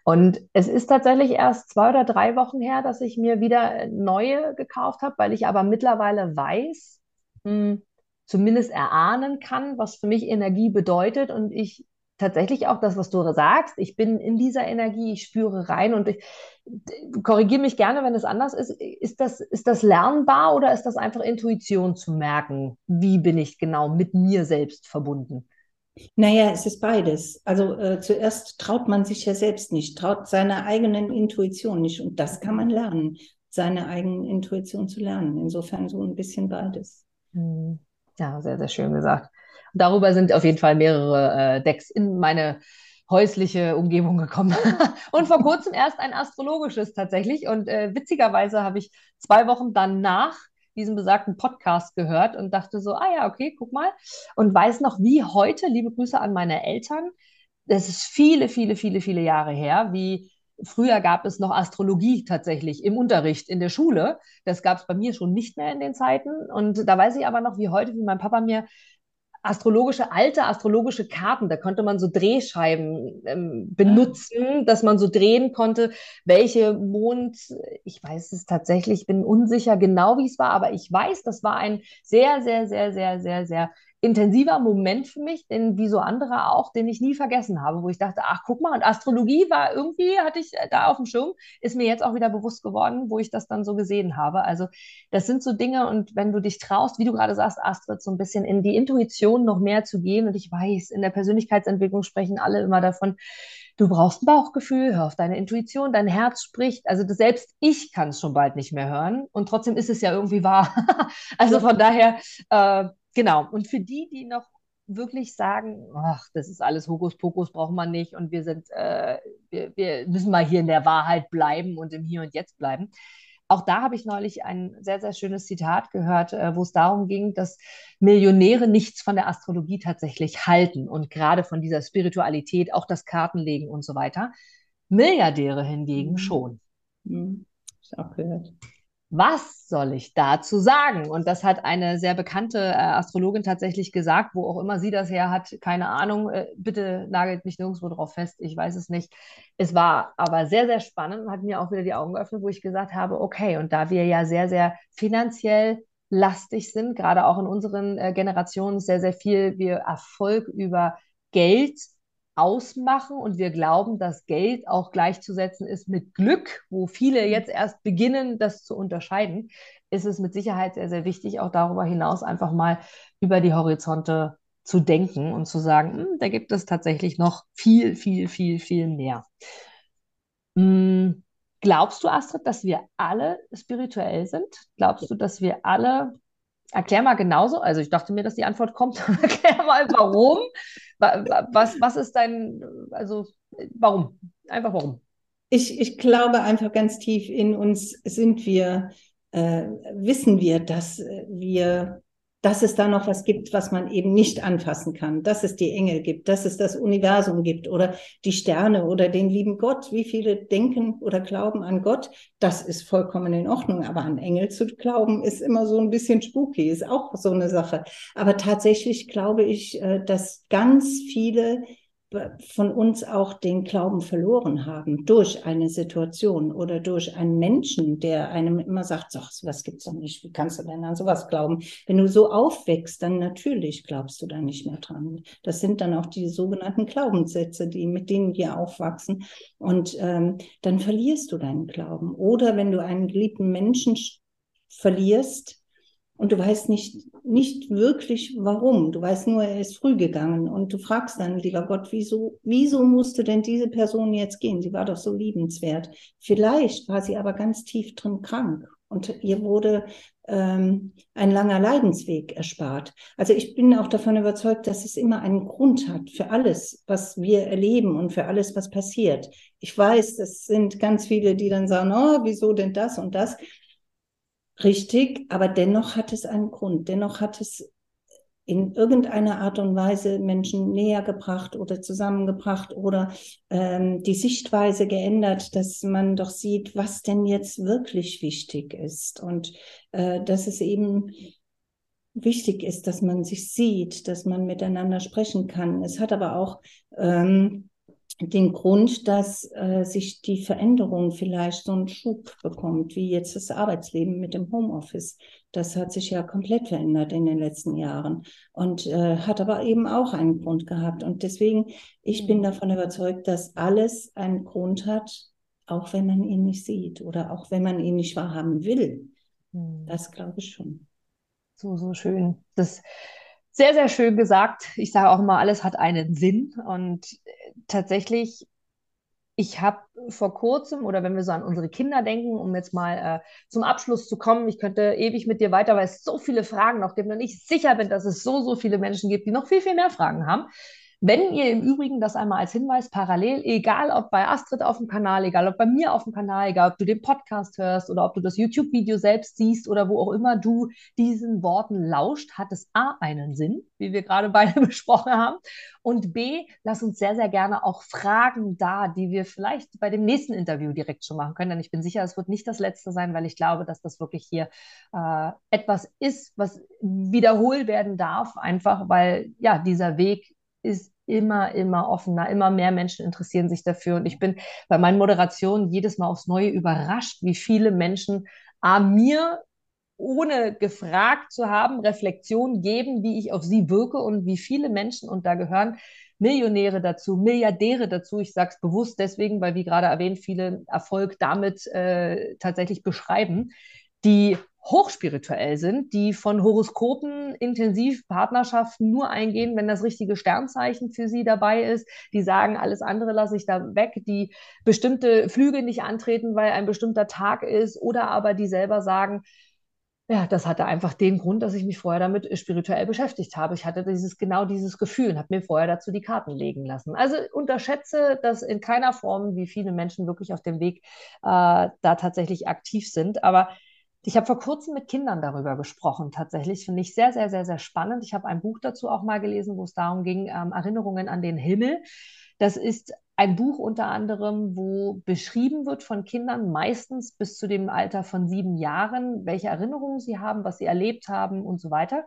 Speaker 2: Und es ist tatsächlich erst zwei oder drei Wochen her, dass ich mir wieder neue gekauft habe, weil ich aber mittlerweile weiß, mh, hm, zumindest erahnen kann, was für mich Energie bedeutet und ich tatsächlich auch das, was du sagst. Ich bin in dieser Energie, ich spüre rein und ich korrigiere mich gerne, wenn es anders ist. Ist das, ist das lernbar oder ist das einfach Intuition zu merken? Wie bin ich genau mit mir selbst verbunden?
Speaker 3: Naja, es ist beides. Also äh, zuerst traut man sich ja selbst nicht, traut seiner eigenen Intuition nicht. Und das kann man lernen, seine eigene Intuition zu lernen. Insofern so ein bisschen beides.
Speaker 2: Hm. Ja, sehr, sehr schön gesagt. Darüber sind auf jeden Fall mehrere äh, Decks in meine häusliche Umgebung gekommen. (laughs) und vor kurzem erst ein astrologisches tatsächlich. Und äh, witzigerweise habe ich zwei Wochen danach diesen besagten Podcast gehört und dachte so, ah ja, okay, guck mal. Und weiß noch, wie heute, liebe Grüße an meine Eltern, das ist viele, viele, viele, viele Jahre her, wie früher gab es noch Astrologie tatsächlich im Unterricht in der Schule. Das gab es bei mir schon nicht mehr in den Zeiten. Und da weiß ich aber noch, wie heute, wie mein Papa mir astrologische, alte astrologische Karten, da konnte man so Drehscheiben ähm, benutzen, dass man so drehen konnte, welche Mond, ich weiß es tatsächlich, bin unsicher genau, wie es war, aber ich weiß, das war ein sehr, sehr, sehr, sehr, sehr, sehr intensiver Moment für mich, den wie so andere auch, den ich nie vergessen habe, wo ich dachte, ach guck mal, und Astrologie war irgendwie, hatte ich da auf dem Schirm, ist mir jetzt auch wieder bewusst geworden, wo ich das dann so gesehen habe. Also das sind so Dinge und wenn du dich traust, wie du gerade sagst, Astrid, so ein bisschen in die Intuition noch mehr zu gehen und ich weiß, in der Persönlichkeitsentwicklung sprechen alle immer davon, du brauchst ein Bauchgefühl, hör auf deine Intuition, dein Herz spricht. Also selbst ich kann es schon bald nicht mehr hören und trotzdem ist es ja irgendwie wahr. (laughs) also von daher, äh, genau. Und für die, die noch wirklich sagen, ach, das ist alles Hokuspokus, braucht man nicht und wir sind, äh, wir, wir müssen mal hier in der Wahrheit bleiben und im Hier und Jetzt bleiben. Auch da habe ich neulich ein sehr, sehr schönes Zitat gehört, äh, wo es darum ging, dass Millionäre nichts von der Astrologie tatsächlich halten und gerade von dieser Spiritualität, auch das Kartenlegen und so weiter. Milliardäre hingegen mhm. schon. Mhm. Ich auch gehört was soll ich dazu sagen? Und das hat eine sehr bekannte äh, Astrologin tatsächlich gesagt, wo auch immer sie das her hat, keine Ahnung, äh, bitte nagelt mich nirgendwo drauf fest, ich weiß es nicht. Es war aber sehr, sehr spannend und hat mir auch wieder die Augen geöffnet, wo ich gesagt habe, okay, und da wir ja sehr, sehr finanziell lastig sind, gerade auch in unseren äh, Generationen sehr, sehr viel wir Erfolg über Geld ausmachen und wir glauben, dass Geld auch gleichzusetzen ist mit Glück, wo viele mhm. jetzt erst beginnen, das zu unterscheiden, ist es mit Sicherheit sehr, sehr wichtig, auch darüber hinaus einfach mal über die Horizonte zu denken und zu sagen, hm, da gibt es tatsächlich noch viel, viel, viel, viel mehr. Hm, glaubst du, Astrid, dass wir alle spirituell sind? Glaubst du, dass wir alle Erklär mal genauso. Also ich dachte mir, dass die Antwort kommt. (laughs) Erklär mal, warum. Was, was ist dein, also warum? Einfach warum?
Speaker 3: Ich, ich glaube einfach ganz tief in uns sind wir, äh, wissen wir, dass wir dass es da noch was gibt, was man eben nicht anfassen kann, dass es die Engel gibt, dass es das Universum gibt oder die Sterne oder den lieben Gott. Wie viele denken oder glauben an Gott? Das ist vollkommen in Ordnung, aber an Engel zu glauben ist immer so ein bisschen spooky, ist auch so eine Sache. Aber tatsächlich glaube ich, äh, dass ganz viele von uns auch den Glauben verloren haben durch eine Situation oder durch einen Menschen, der einem immer sagt, so, was gibt's doch nicht, wie kannst du denn an sowas glauben? Wenn du so aufwächst, dann natürlich glaubst du da nicht mehr dran. Das sind dann auch die sogenannten Glaubenssätze, die mit denen wir aufwachsen und ähm, dann verlierst du deinen Glauben. Oder wenn du einen geliebten Menschen verlierst, und du weißt nicht, nicht wirklich warum. Du weißt nur, er ist früh gegangen und du fragst dann, lieber Gott, wieso, wieso musste denn diese Person jetzt gehen? Sie war doch so liebenswert. Vielleicht war sie aber ganz tief drin krank und ihr wurde ähm, ein langer Leidensweg erspart. Also ich bin auch davon überzeugt, dass es immer einen Grund hat für alles, was wir erleben und für alles, was passiert. Ich weiß, es sind ganz viele, die dann sagen, oh, wieso denn das und das? Richtig, aber dennoch hat es einen Grund. Dennoch hat es in irgendeiner Art und Weise Menschen näher gebracht oder zusammengebracht oder ähm, die Sichtweise geändert, dass man doch sieht, was denn jetzt wirklich wichtig ist und äh, dass es eben wichtig ist, dass man sich sieht, dass man miteinander sprechen kann. Es hat aber auch ähm, den Grund, dass äh, sich die Veränderung vielleicht so einen Schub bekommt, wie jetzt das Arbeitsleben mit dem Homeoffice. Das hat sich ja komplett verändert in den letzten Jahren und äh, hat aber eben auch einen Grund gehabt. Und deswegen, ich bin mhm. davon überzeugt, dass alles einen Grund hat, auch wenn man ihn nicht sieht oder auch wenn man ihn nicht wahrhaben will. Mhm. Das glaube ich schon.
Speaker 2: So, so schön. Das sehr, sehr schön gesagt. Ich sage auch immer, alles hat einen Sinn. Und tatsächlich, ich habe vor kurzem, oder wenn wir so an unsere Kinder denken, um jetzt mal äh, zum Abschluss zu kommen, ich könnte ewig mit dir weiter, weil es so viele Fragen noch gibt und ich sicher bin, dass es so, so viele Menschen gibt, die noch viel, viel mehr Fragen haben. Wenn ihr im Übrigen das einmal als Hinweis parallel, egal ob bei Astrid auf dem Kanal, egal ob bei mir auf dem Kanal, egal ob du den Podcast hörst oder ob du das YouTube-Video selbst siehst oder wo auch immer du diesen Worten lauscht, hat es A einen Sinn, wie wir gerade (laughs) beide besprochen haben. Und B, lass uns sehr, sehr gerne auch Fragen da, die wir vielleicht bei dem nächsten Interview direkt schon machen können. Denn ich bin sicher, es wird nicht das letzte sein, weil ich glaube, dass das wirklich hier äh, etwas ist, was wiederholt werden darf, einfach weil ja dieser Weg ist immer, immer offener. Immer mehr Menschen interessieren sich dafür. Und ich bin bei meinen Moderationen jedes Mal aufs Neue überrascht, wie viele Menschen A, mir ohne gefragt zu haben, Reflexion geben, wie ich auf sie wirke und wie viele Menschen, und da gehören Millionäre dazu, Milliardäre dazu. Ich sage es bewusst deswegen, weil, wie gerade erwähnt, viele Erfolg damit äh, tatsächlich beschreiben, die hochspirituell sind, die von Horoskopen intensiv Partnerschaften nur eingehen, wenn das richtige Sternzeichen für sie dabei ist. Die sagen, alles andere lasse ich da weg, die bestimmte Flüge nicht antreten, weil ein bestimmter Tag ist, oder aber die selber sagen, ja, das hatte einfach den Grund, dass ich mich vorher damit spirituell beschäftigt habe. Ich hatte dieses, genau dieses Gefühl und habe mir vorher dazu die Karten legen lassen. Also unterschätze das in keiner Form, wie viele Menschen wirklich auf dem Weg äh, da tatsächlich aktiv sind. Aber ich habe vor kurzem mit Kindern darüber gesprochen, tatsächlich. Finde ich sehr, sehr, sehr, sehr spannend. Ich habe ein Buch dazu auch mal gelesen, wo es darum ging, ähm, Erinnerungen an den Himmel. Das ist ein Buch unter anderem, wo beschrieben wird von Kindern, meistens bis zu dem Alter von sieben Jahren, welche Erinnerungen sie haben, was sie erlebt haben und so weiter.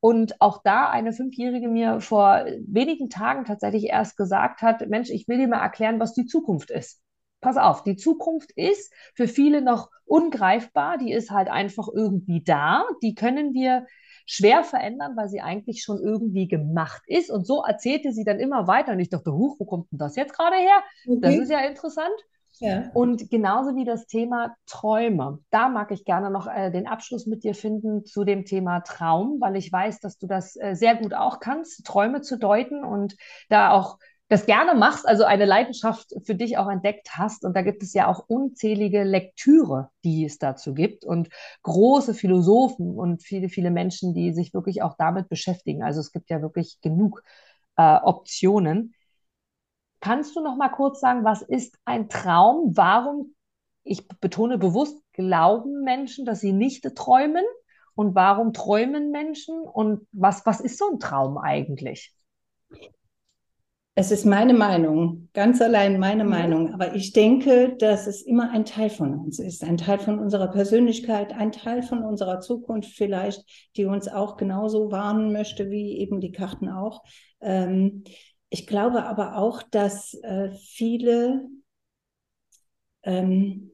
Speaker 2: Und auch da eine Fünfjährige mir vor wenigen Tagen tatsächlich erst gesagt hat, Mensch, ich will dir mal erklären, was die Zukunft ist pass auf, die Zukunft ist für viele noch ungreifbar, die ist halt einfach irgendwie da, die können wir schwer verändern, weil sie eigentlich schon irgendwie gemacht ist. Und so erzählte sie dann immer weiter. Und ich dachte, huch, wo kommt denn das jetzt gerade her? Okay. Das ist ja interessant. Ja. Und genauso wie das Thema Träume. Da mag ich gerne noch äh, den Abschluss mit dir finden zu dem Thema Traum, weil ich weiß, dass du das äh, sehr gut auch kannst, Träume zu deuten und da auch das gerne machst, also eine Leidenschaft für dich auch entdeckt hast. Und da gibt es ja auch unzählige Lektüre, die es dazu gibt und große Philosophen und viele, viele Menschen, die sich wirklich auch damit beschäftigen. Also es gibt ja wirklich genug äh, Optionen. Kannst du noch mal kurz sagen, was ist ein Traum? Warum, ich betone bewusst, glauben Menschen, dass sie nicht träumen? Und warum träumen Menschen? Und was, was ist so ein Traum eigentlich?
Speaker 3: Es ist meine Meinung, ganz allein meine Meinung. Aber ich denke, dass es immer ein Teil von uns ist, ein Teil von unserer Persönlichkeit, ein Teil von unserer Zukunft vielleicht, die uns auch genauso warnen möchte, wie eben die Karten auch. Ähm, ich glaube aber auch, dass äh, viele, ähm,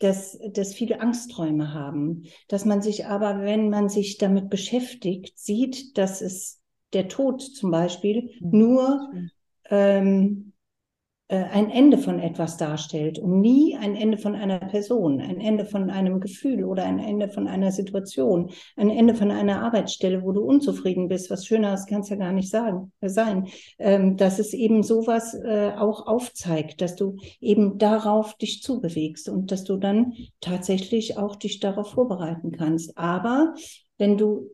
Speaker 3: dass, dass viele Angstträume haben, dass man sich aber, wenn man sich damit beschäftigt, sieht, dass es der Tod zum Beispiel mhm. nur ähm, äh, ein Ende von etwas darstellt und nie ein Ende von einer Person, ein Ende von einem Gefühl oder ein Ende von einer Situation, ein Ende von einer Arbeitsstelle, wo du unzufrieden bist. Was Schöneres kann es ja gar nicht sagen, äh, sein. Ähm, dass es eben sowas äh, auch aufzeigt, dass du eben darauf dich zubewegst und dass du dann tatsächlich auch dich darauf vorbereiten kannst. Aber wenn du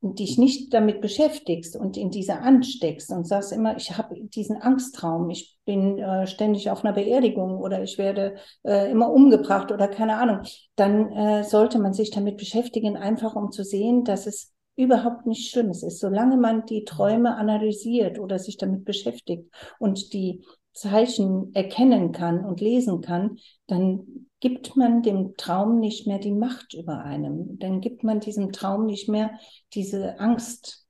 Speaker 3: dich nicht damit beschäftigst und in diese ansteckst und sagst immer, ich habe diesen Angsttraum, ich bin äh, ständig auf einer Beerdigung oder ich werde äh, immer umgebracht oder keine Ahnung, dann äh, sollte man sich damit beschäftigen, einfach um zu sehen, dass es überhaupt nichts Schlimmes ist. Solange man die Träume analysiert oder sich damit beschäftigt und die Zeichen erkennen kann und lesen kann, dann gibt man dem Traum nicht mehr die Macht über einem. Dann gibt man diesem Traum nicht mehr diese Angst,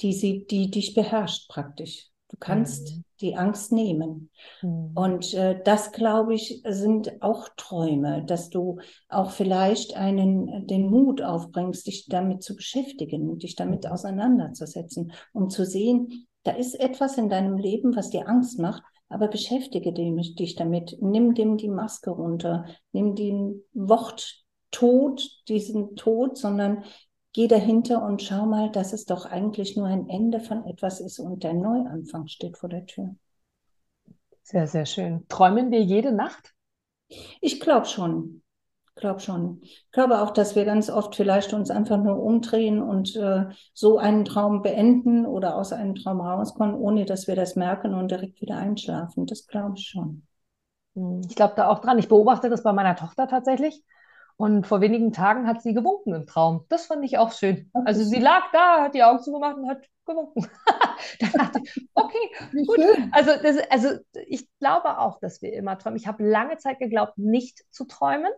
Speaker 3: die sie, die dich beherrscht praktisch. Du kannst mhm. die Angst nehmen. Mhm. Und äh, das, glaube ich, sind auch Träume, dass du auch vielleicht einen, den Mut aufbringst, dich damit zu beschäftigen, dich damit auseinanderzusetzen, um zu sehen, da ist etwas in deinem Leben, was dir Angst macht, aber beschäftige dich damit. Nimm dem die Maske runter. Nimm den Wort Tod, diesen Tod, sondern geh dahinter und schau mal, dass es doch eigentlich nur ein Ende von etwas ist und der Neuanfang steht vor der Tür.
Speaker 2: Sehr, sehr schön. Träumen wir jede Nacht?
Speaker 3: Ich glaube schon. Ich glaube schon. Ich glaube auch, dass wir ganz oft vielleicht uns einfach nur umdrehen und äh, so einen Traum beenden oder aus einem Traum rauskommen, ohne dass wir das merken und direkt wieder einschlafen. Das glaube ich schon.
Speaker 2: Hm, ich glaube da auch dran. Ich beobachte das bei meiner Tochter tatsächlich. Und vor wenigen Tagen hat sie gewunken im Traum. Das fand ich auch schön. Also sie lag da, hat die Augen zugemacht und hat gewunken. (laughs) da dachte ich, okay, gut. Also, das, also ich glaube auch, dass wir immer träumen. Ich habe lange Zeit geglaubt, nicht zu träumen.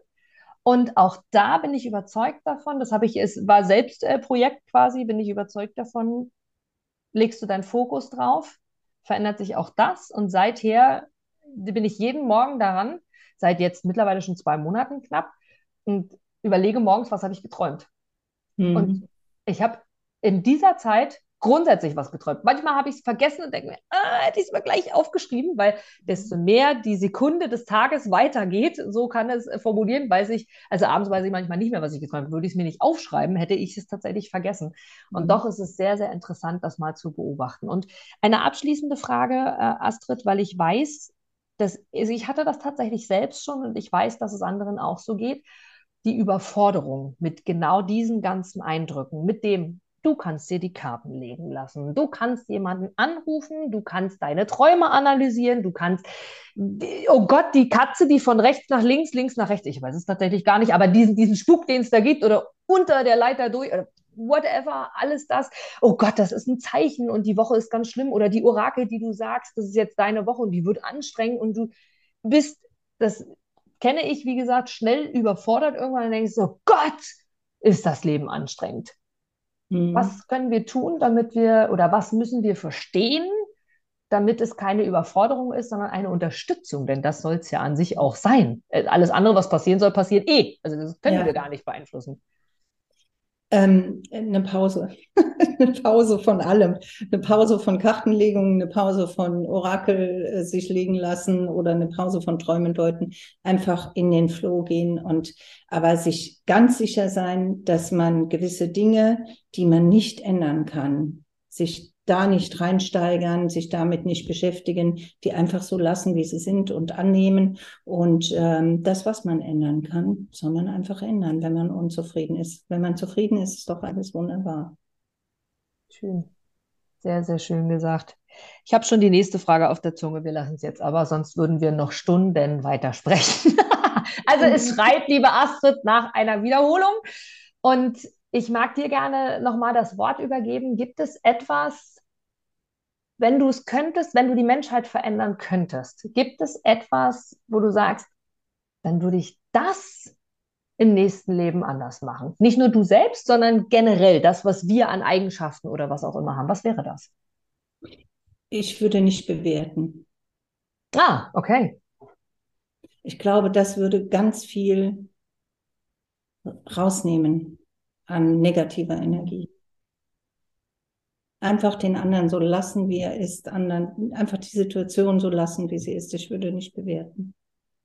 Speaker 2: Und auch da bin ich überzeugt davon, das habe ich, es war selbst äh, Projekt quasi, bin ich überzeugt davon, legst du deinen Fokus drauf, verändert sich auch das. Und seither bin ich jeden Morgen daran, seit jetzt mittlerweile schon zwei Monaten knapp, und überlege morgens, was habe ich geträumt. Mhm. Und ich habe in dieser Zeit grundsätzlich was geträumt. Manchmal habe ich es vergessen und denke mir, ah, hätte ich es mal gleich aufgeschrieben, weil desto mehr die Sekunde des Tages weitergeht, so kann es äh, formulieren, weiß ich, also abends weiß ich manchmal nicht mehr, was ich geträumt habe. Würde ich es mir nicht aufschreiben, hätte ich es tatsächlich vergessen. Und mhm. doch ist es sehr, sehr interessant, das mal zu beobachten. Und eine abschließende Frage, äh, Astrid, weil ich weiß, dass, also ich hatte das tatsächlich selbst schon und ich weiß, dass es anderen auch so geht die Überforderung mit genau diesen ganzen Eindrücken, mit dem, du kannst dir die Karten legen lassen, du kannst jemanden anrufen, du kannst deine Träume analysieren, du kannst, oh Gott, die Katze, die von rechts nach links, links nach rechts, ich weiß es tatsächlich gar nicht, aber diesen, diesen Spuk, den es da gibt oder unter der Leiter durch, oder whatever, alles das. Oh Gott, das ist ein Zeichen und die Woche ist ganz schlimm. Oder die Orakel, die du sagst, das ist jetzt deine Woche und die wird anstrengend und du bist, das kenne ich, wie gesagt, schnell überfordert irgendwann und denkst so, Gott, ist das Leben anstrengend. Mhm. Was können wir tun, damit wir, oder was müssen wir verstehen, damit es keine Überforderung ist, sondern eine Unterstützung, denn das soll es ja an sich auch sein. Äh, alles andere, was passieren soll, passiert eh. Also das können ja. wir gar nicht beeinflussen.
Speaker 3: Ähm, eine Pause. (laughs) eine Pause von allem. Eine Pause von Kartenlegungen, eine Pause von Orakel äh, sich legen lassen oder eine Pause von Träumen deuten. Einfach in den Flow gehen und aber sich ganz sicher sein, dass man gewisse Dinge, die man nicht ändern kann, sich da nicht reinsteigern, sich damit nicht beschäftigen, die einfach so lassen, wie sie sind und annehmen und ähm, das, was man ändern kann, soll man einfach ändern, wenn man unzufrieden ist. Wenn man zufrieden ist, ist doch alles wunderbar.
Speaker 2: Schön. Sehr, sehr schön gesagt. Ich habe schon die nächste Frage auf der Zunge. Wir lassen es jetzt aber, sonst würden wir noch Stunden weitersprechen. (laughs) also es schreit, liebe Astrid, nach einer Wiederholung. Und ich mag dir gerne nochmal das Wort übergeben. Gibt es etwas, wenn du es könntest, wenn du die Menschheit verändern könntest, gibt es etwas, wo du sagst, dann würde ich das im nächsten Leben anders machen? Nicht nur du selbst, sondern generell das, was wir an Eigenschaften oder was auch immer haben. Was wäre das?
Speaker 3: Ich würde nicht bewerten.
Speaker 2: Ah, okay.
Speaker 3: Ich glaube, das würde ganz viel rausnehmen an negativer Energie einfach den anderen so lassen, wie er ist, anderen, einfach die Situation so lassen, wie sie ist. Ich würde nicht bewerten.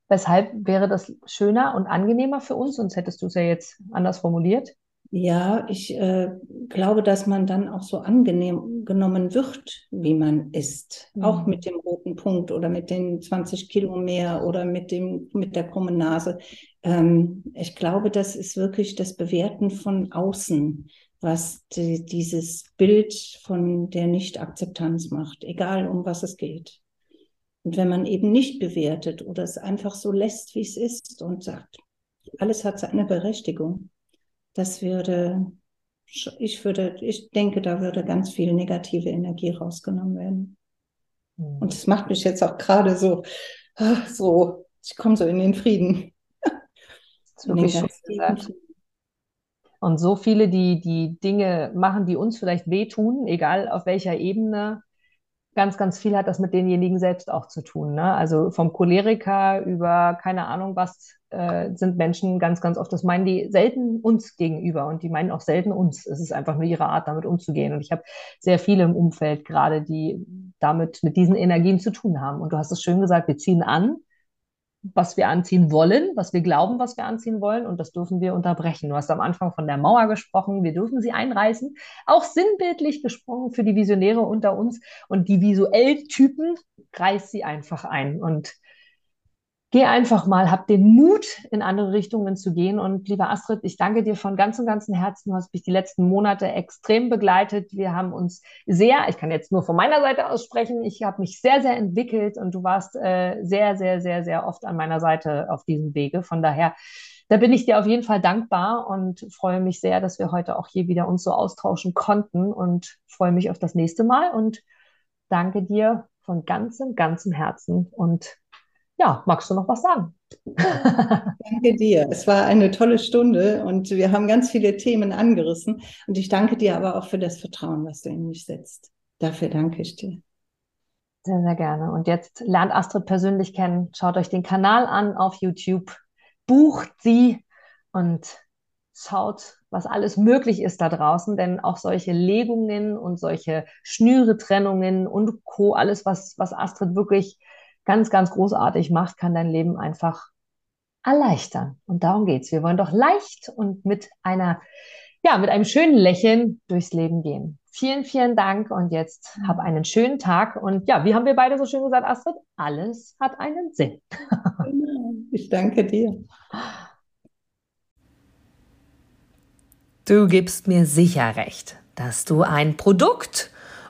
Speaker 2: Weshalb wäre das schöner und angenehmer für uns? Sonst hättest du es ja jetzt anders formuliert.
Speaker 3: Ja, ich äh, glaube, dass man dann auch so angenehm genommen wird, wie man ist. Mhm. Auch mit dem roten Punkt oder mit den 20 Kilo mehr oder mit dem, mit der krummen Nase. Ähm, ich glaube, das ist wirklich das Bewerten von außen was die, dieses Bild von der Nicht-Akzeptanz macht, egal um was es geht. Und wenn man eben nicht bewertet oder es einfach so lässt, wie es ist und sagt, alles hat seine Berechtigung, das würde, ich würde, ich denke, da würde ganz viel negative Energie rausgenommen werden. Mhm. Und das macht mich jetzt auch gerade so, ah, so, ich komme so in den Frieden.
Speaker 2: Das ist wirklich schön gesagt. Und so viele, die die Dinge machen, die uns vielleicht wehtun, egal auf welcher Ebene, ganz, ganz viel hat das mit denjenigen selbst auch zu tun. Ne? Also vom Choleriker über keine Ahnung was äh, sind Menschen ganz, ganz oft, das meinen die selten uns gegenüber und die meinen auch selten uns. Es ist einfach nur ihre Art, damit umzugehen. Und ich habe sehr viele im Umfeld gerade, die damit mit diesen Energien zu tun haben. Und du hast es schön gesagt, wir ziehen an, was wir anziehen wollen, was wir glauben, was wir anziehen wollen. Und das dürfen wir unterbrechen. Du hast am Anfang von der Mauer gesprochen. Wir dürfen sie einreißen. Auch sinnbildlich gesprochen für die Visionäre unter uns. Und die visuell Typen, reiß sie einfach ein. Und geh einfach mal, hab den Mut, in andere Richtungen zu gehen. Und lieber Astrid, ich danke dir von ganzem, ganzem Herzen. Du hast mich die letzten Monate extrem begleitet. Wir haben uns sehr, ich kann jetzt nur von meiner Seite aus sprechen, ich habe mich sehr, sehr entwickelt und du warst äh, sehr, sehr, sehr, sehr oft an meiner Seite auf diesem Wege. Von daher, da bin ich dir auf jeden Fall dankbar und freue mich sehr, dass wir heute auch hier wieder uns so austauschen konnten und freue mich auf das nächste Mal und danke dir von ganzem, ganzem Herzen und ja, magst du noch was sagen? (laughs)
Speaker 3: danke dir. Es war eine tolle Stunde und wir haben ganz viele Themen angerissen. Und ich danke dir aber auch für das Vertrauen, was du in mich setzt. Dafür danke ich dir.
Speaker 2: Sehr, sehr gerne. Und jetzt lernt Astrid persönlich kennen. Schaut euch den Kanal an auf YouTube. Bucht sie und schaut, was alles möglich ist da draußen, denn auch solche Legungen und solche Schnüre-Trennungen und Co., alles, was, was Astrid wirklich ganz, ganz großartig macht, kann dein Leben einfach erleichtern. Und darum geht's. Wir wollen doch leicht und mit einer, ja, mit einem schönen Lächeln durchs Leben gehen. Vielen, vielen Dank und jetzt hab einen schönen Tag. Und ja, wie haben wir beide so schön gesagt, Astrid? Alles hat einen Sinn.
Speaker 3: Genau. Ich danke dir.
Speaker 1: Du gibst mir sicher recht, dass du ein Produkt